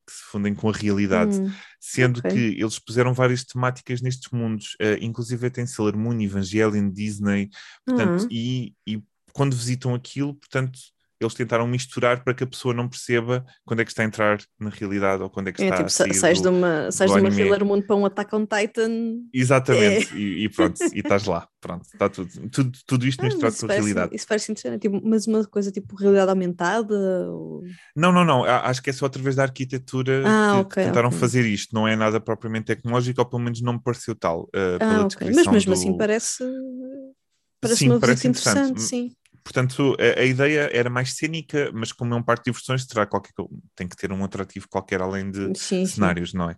que se fundem com a realidade, Hum, sendo ok. que eles puseram várias temáticas nestes mundos, uh, inclusive tem Sailor Moon, Evangelion, Disney, portanto, Ah. e, e quando visitam aquilo, portanto, eles tentaram misturar para que a pessoa não perceba quando é que está a entrar na realidade ou quando é que É está tipo, a sa- sair sais, do... de uma, sais do de uma Moon para um Attack on Titan. Exatamente, e, e pronto, e estás lá, pronto, está tudo, tudo, tudo isto Ah, misturado com a realidade. isso parece interessante, tipo, mas uma coisa tipo realidade aumentada? Ou... Não, não, não, acho que é só através da arquitetura Ah, que, ok, que tentaram ok. fazer isto, não é nada propriamente tecnológico, ou pelo menos não me pareceu tal, uh, pela Ah, ok. descrição Mas mesmo do... assim parece, parece Sim, uma parece visita interessante. interessante, sim. Portanto, a, a ideia era mais cênica, mas como é um parque de diversões, terá qualquer, tem que ter um atrativo qualquer além de Sim, sim. cenários, não é?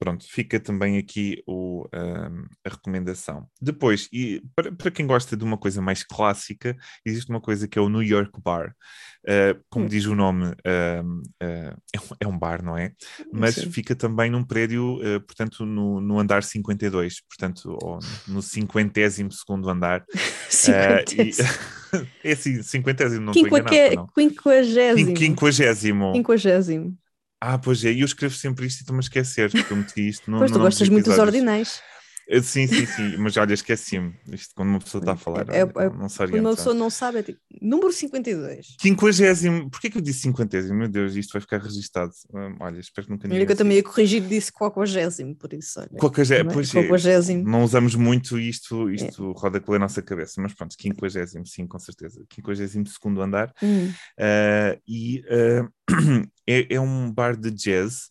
Pronto, fica também aqui o, ahm, a recomendação. Depois, e para, para quem gosta de uma coisa mais clássica, existe uma coisa que é o New York Bar. Ah, como Hum. diz o nome, ah, é, um, é um bar, não é? Mas Sim. fica também num prédio, ah, portanto, no, no andar 52, portanto, ou no 52 segundo andar. Ah, e- Cinquentésimo. é assim, 50 não estou enganado? Quinquagésimo. Quinquagésimo. Quinquagésimo. Ah, pois é, e eu escrevo sempre isto e estou-me a esquecer, porque eu meti isto no, Pois tu gostas muito dos ordinais. Eh, Sim, sim, sim, mas olha, esqueci-me. Isto quando uma pessoa está a falar, É- olha, é- não, Quando uma pessoa não sabe, é tipo, número 52. Quinquagésimo, porquê que eu disse cinquentésimo? Meu Deus, isto vai ficar registado. Hum, olha, espero que nunca Olha ninguém que eu também ia corrigir disse quaquagésimo, por isso. Olha. É? pois é, Quaquagésimo. não usamos muito isto, isto roda pela nossa cabeça, mas pronto, quinquagésimo, sim, com certeza. Quinquagésimo segundo andar. Hum. Ah, e ah, é, é um bar de jazz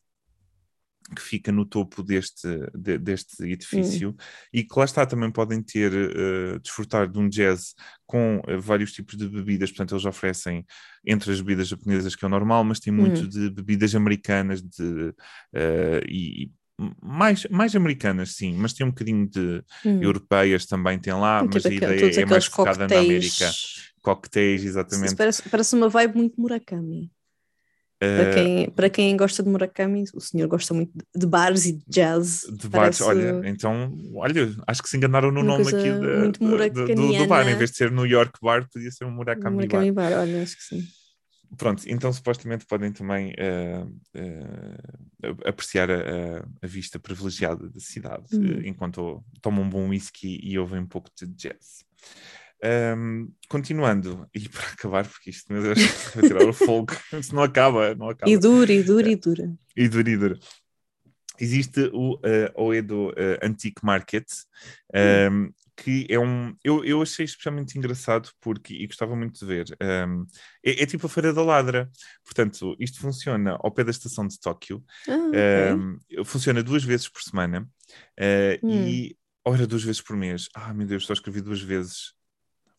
que fica no topo deste, de- deste edifício e que lá está também podem ter, ah, desfrutar de um jazz com ah, vários tipos de bebidas, portanto eles oferecem entre as bebidas japonesas que é o normal, mas tem muito Hum. de bebidas americanas de, ah, e mais, mais americanas sim, mas tem um bocadinho de Hum. europeias também tem lá, mas a ideia todos é mais focada na América. coquetéis. Isso exatamente. parece, parece uma vibe muito Murakami. Para Ah, quem, para quem gosta de Murakami, o senhor gosta muito de- bares e de jazz. De bares, olha, então, olha, acho que se enganaram no nome aqui da- do, do, bar, em vez de ser New York Bar, podia ser um Murakami, Murakami Bar. Bar, olha, acho que sim. Pronto, então supostamente podem também eh, eh, apreciar a, a- vista privilegiada da cidade Hum. eh, enquanto tomam um bom whisky e ouvem um pouco de jazz. Ahm, continuando, e para acabar, porque isto, meu Deus, vai tirar o fogo, não acaba, não acaba. E dura, e dura, e dura. E dura, e dura. Existe o uh, Oedo uh, Antique Market, um, que é um. Eu, eu achei especialmente engraçado porque, e gostava muito de ver, um, é, é tipo a Feira da Ladra. Portanto, isto funciona ao pé da estação de Tóquio, Ah, ok. um, funciona duas vezes por semana uh, Hum. e. Ora, duas vezes por mês. Ah, meu Deus, só escrevi duas vezes.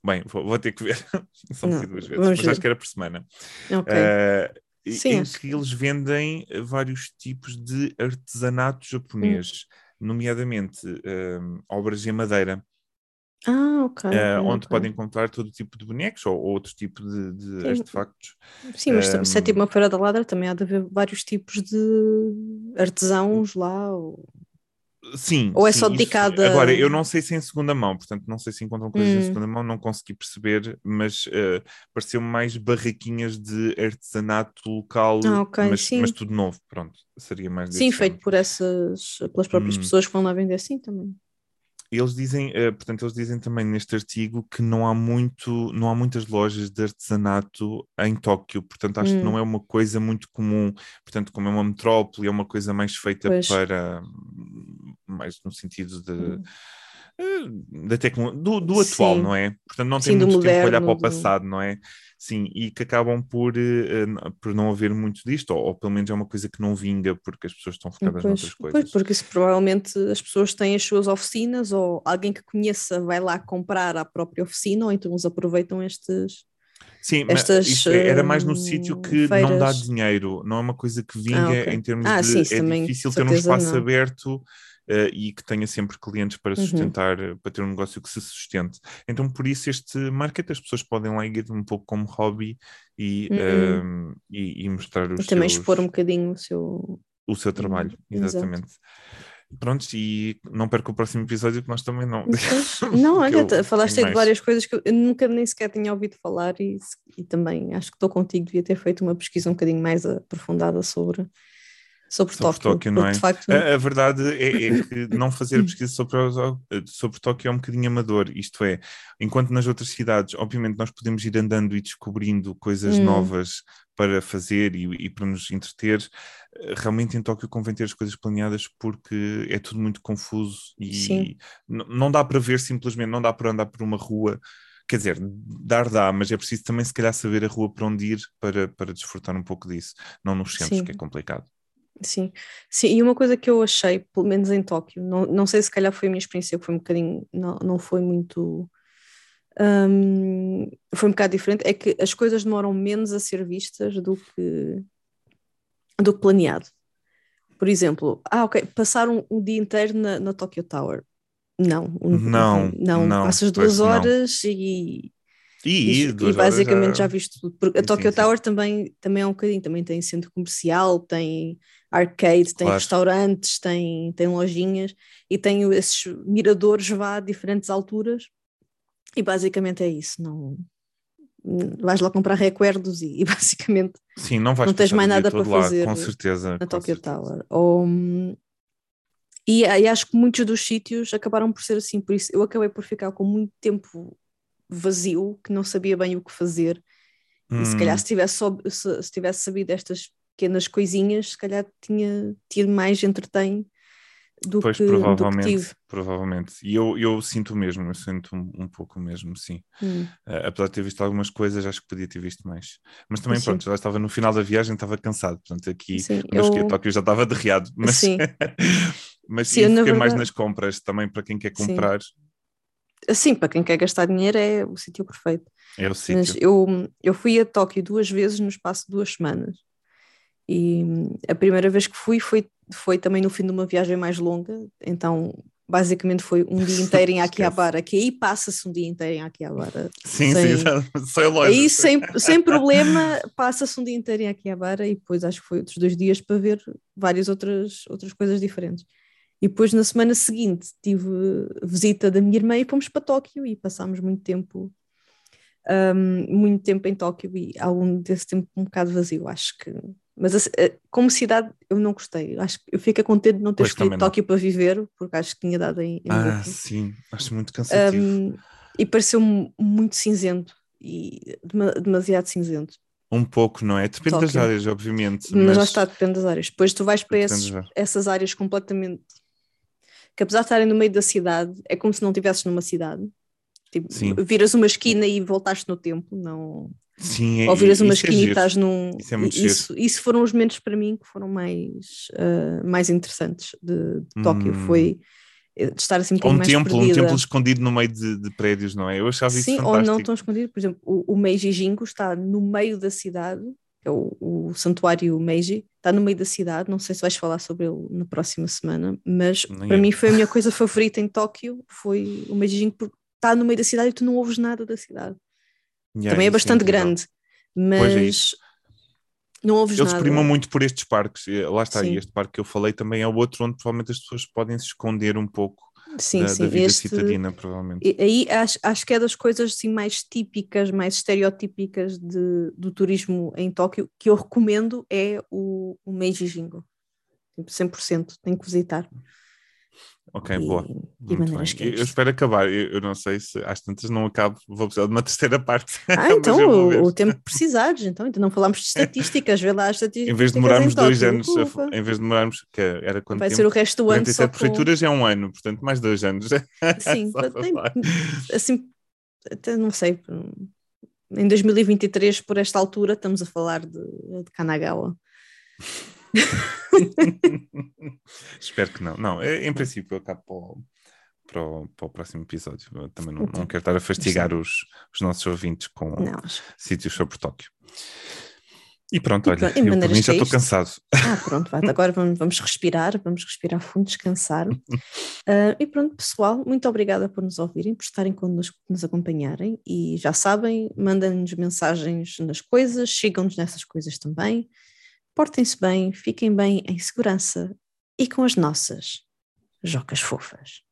Bem, vou, vou ter que ver. Só Não, duas vezes, mas ver. acho que era por semana. Ok. Uh, Sim, em que eles vendem uh, vários tipos de artesanato japonês, Hum. nomeadamente um, obras em madeira, ah, ok. uh, onde ok. podem encontrar todo tipo de bonecos ou outro tipo de, de Sim. artefactos. Sim, mas se é tipo um, uma feira da ladra, também há de haver vários tipos de artesãos lá. Ou... Sim. Ou é sim, só isso- dedicado a- Agora, eu não sei se é em segunda mão, portanto, não sei se encontram coisas em Hum. segunda mão, não consegui perceber, mas uh, pareceu mais barraquinhas de artesanato local, Ah, ok, mas, sim. mas tudo novo, pronto. Seria mais Sim, feito por essas, pelas próprias Hum. pessoas que vão lá vender assim também. Eles dizem, eh, portanto, eles dizem também neste artigo que não há muito, não há muitas lojas de artesanato em Tóquio, portanto, acho que Hum. não é uma coisa muito comum, portanto, como é uma metrópole, é uma coisa mais feita Pois. para, hum, mais no sentido de Hum. Da tecnologia, do, do atual, Sim. não é? Portanto, não Sim, tem do muito tempo para olhar moderno, para o do- passado, não é? Sim, e que acabam por, eh, eh, por não haver muito disto, ou, ou pelo menos é uma coisa que não vinga porque as pessoas estão focadas Pois, noutras pois, coisas. porque isso provavelmente as pessoas têm as suas oficinas ou alguém que conheça vai lá comprar à própria oficina ou então eles aproveitam estes. Sim, mas estas, isto é- era mais no hum, sítio que não dá feiras. dinheiro, não é uma coisa que vinga Ah, ok. em termos Ah, de. sim, é também, difícil ter um espaço não. aberto eh, e que tenha sempre clientes para Uhum. sustentar, eh, para ter um negócio que se sustente. Então, por isso, este market, as pessoas podem lá ir um pouco como hobby e, Uhum. ehm, e, e mostrar os E também seus, expor um bocadinho o seu. o seu trabalho, Exato. exatamente. Prontos, e não perca o próximo episódio que nós também não. Não, olha, eu te- falaste de várias coisas que eu nunca nem sequer tinha ouvido falar e, e também acho que estou contigo, devia ter feito uma pesquisa um bocadinho mais aprofundada sobre, sobre, Sobre Tóquio, Tóquio, não é? facto A, a verdade é, é que não fazer a pesquisa sobre, sobre Tóquio é um bocadinho amador, isto é, enquanto nas outras cidades, obviamente, nós podemos ir andando e descobrindo coisas Hum. novas para fazer e, e para nos entreter, eh, realmente em Tóquio convém ter as coisas planeadas porque é tudo muito confuso e não dá para ver simplesmente, não dá para andar por uma rua. Quer dizer, dar dá, mas é preciso também se calhar saber a rua para onde ir para, para desfrutar um pouco disso, não nos centros, Sim. que é complicado. Sim, sim, e uma coisa que eu achei, pelo menos em Tóquio, não, não sei se calhar foi a minha experiência, que foi um bocadinho, não, não foi muito, hum, foi um bocado diferente, é que as coisas demoram menos a ser vistas do que, do que planeado. Por exemplo, ah, ok, passar um, um dia inteiro na, na Tokyo Tower. Não, um- Não, não, não, passas duas não. horas e, E, e, e duas horas basicamente já... viste tudo. Porque a Tokyo sim, sim. Tower também, também é um bocadinho, também tem centro comercial, tem arcade, tem Claro. restaurantes, tem, tem lojinhas e tem esses miradores vá a diferentes alturas e basicamente é isso. Não vais lá comprar recuerdos e, e basicamente Sim, não vais não tens mais nada para lá, fazer com certeza. na com Tokyo certeza. Tower. Ou, e, e acho que muitos dos sítios acabaram por ser assim, por isso eu acabei por ficar com muito tempo vazio, que não sabia bem o que fazer. E se calhar Hum, se tivesse, se, se tivesse sabido estas pequenas coisinhas, se calhar tinha tido mais entretém do Pois, que, do que provavelmente, tive. provavelmente. E eu, eu sinto o mesmo, eu sinto um, um pouco mesmo, sim. Hum, Eh, apesar de ter visto algumas coisas, acho que podia ter visto mais. Mas também, Sim. pronto, já estava no final da viagem, estava cansado. Portanto, aqui, Sim, eu cheguei a eu- Tóquio, já estava derreado. Mas, Sim. mas Sim, fiquei mais verdade- nas compras também para quem quer Sim. comprar. Assim, para quem quer gastar dinheiro é o sítio perfeito. É o Mas sítio. eu, eu fui a Tóquio duas vezes no espaço de duas semanas. E hum, a primeira vez que fui foi, foi também no fim de uma viagem mais longa. Então, basicamente, foi um dia inteiro em. Akihabara, que aí passa-se um dia inteiro em Akihabara. Sim, sem- sim, sei loja. Aí, sem, sem problema, passa-se um dia inteiro em Akihabara e depois acho que foi outros dois dias para ver várias outras, outras coisas diferentes. E depois, na semana seguinte, tive visita da minha irmã e fomos para Tóquio e passámos muito tempo, hum, muito tempo em Tóquio e algum desse tempo um bocado vazio, acho que. Mas assim, eh, como cidade eu não gostei. Acho que eu fico contente de não ter Pois, escolhido. Tóquio para viver, porque acho que tinha dado em, em Ah, Booking. sim, acho muito cansativo. Um, e pareceu-me muito cinzento e dema- demasiado cinzento. Um pouco, não é? Depende das Tóquio. áreas, obviamente. Mas, Mas, lá está, depende das áreas. Depois tu vais para esses- das essas áreas completamente que apesar de estarem no meio da cidade, é como se não estivesses numa cidade. Tipo, Sim. viras uma esquina e voltaste no tempo, não. Sim, é, Ou viras uma isso é e giro. estás num. Isso é isso, isso foram os momentos para mim que foram mais, ah, mais interessantes de, de Tóquio. Hum. Foi eh, de estar assim um Ou bocadinho um mais templo, um perdida. templo escondido no meio de, de prédios, não é? Eu achava isso Sim, ou fantástico. não tão escondido. Por exemplo, o, o Meiji Jingu está no meio da cidade, é o, o santuário Meiji, está no meio da cidade. Não sei se vais falar sobre ele na próxima semana, mas Nem para eu. mim foi a minha coisa favorita em Tóquio, foi o Meiji Jingu, porque está no meio da cidade e tu não ouves nada da cidade. Yeah, Também é isso bastante incrível. grande, é mas isso. não ouves Eles nada. primam muito por estes parques. Lá está, Sim. e este parque que eu falei também é o outro onde provavelmente as pessoas podem se esconder um pouco Sim, da, sim. da vida este- citadina, provavelmente. Aí acho, acho que é das coisas assim, mais típicas, mais estereotípicas de, do turismo em Tóquio que eu recomendo é o, o Meiji Jingu. Tipo, 100%, tem que visitar. Ok, e, boa. E maneiras bem. Eu espero acabar. Eu, eu, não sei se às tantas não acabo, vou precisar de uma terceira parte. Ah, então o, o, tempo que precisares. Então, então não falamos de estatísticas, vê lá as estatísticas. em vez de demorarmos dois anos, em vez de demorarmos, que era quando Vai tempo? ser o resto do ano. 47 prefeituras com... é um ano, portanto, mais dois anos. Sim, tem, assim, até não sei. Em 2023, por esta altura, estamos a falar de, de Kanagawa. Espero que não. Não, em princípio eu acabo para o, para o, para o próximo episódio. Eu também não, não quero estar a fastigar os, os nossos ouvintes com não. sítios sobre Tóquio. E pronto, e olha, eu por mim já estou cansado. Ah, pronto, vai, agora vamos, vamos, respirar, vamos respirar fundo, descansar. Uh, e pronto, pessoal, muito obrigada por nos ouvirem, por estarem connosco, por nos acompanharem. E já sabem, mandem-nos mensagens nas coisas, sigam-nos nessas coisas também. Portem-se bem, fiquem bem em segurança e com as nossas jocas fofas.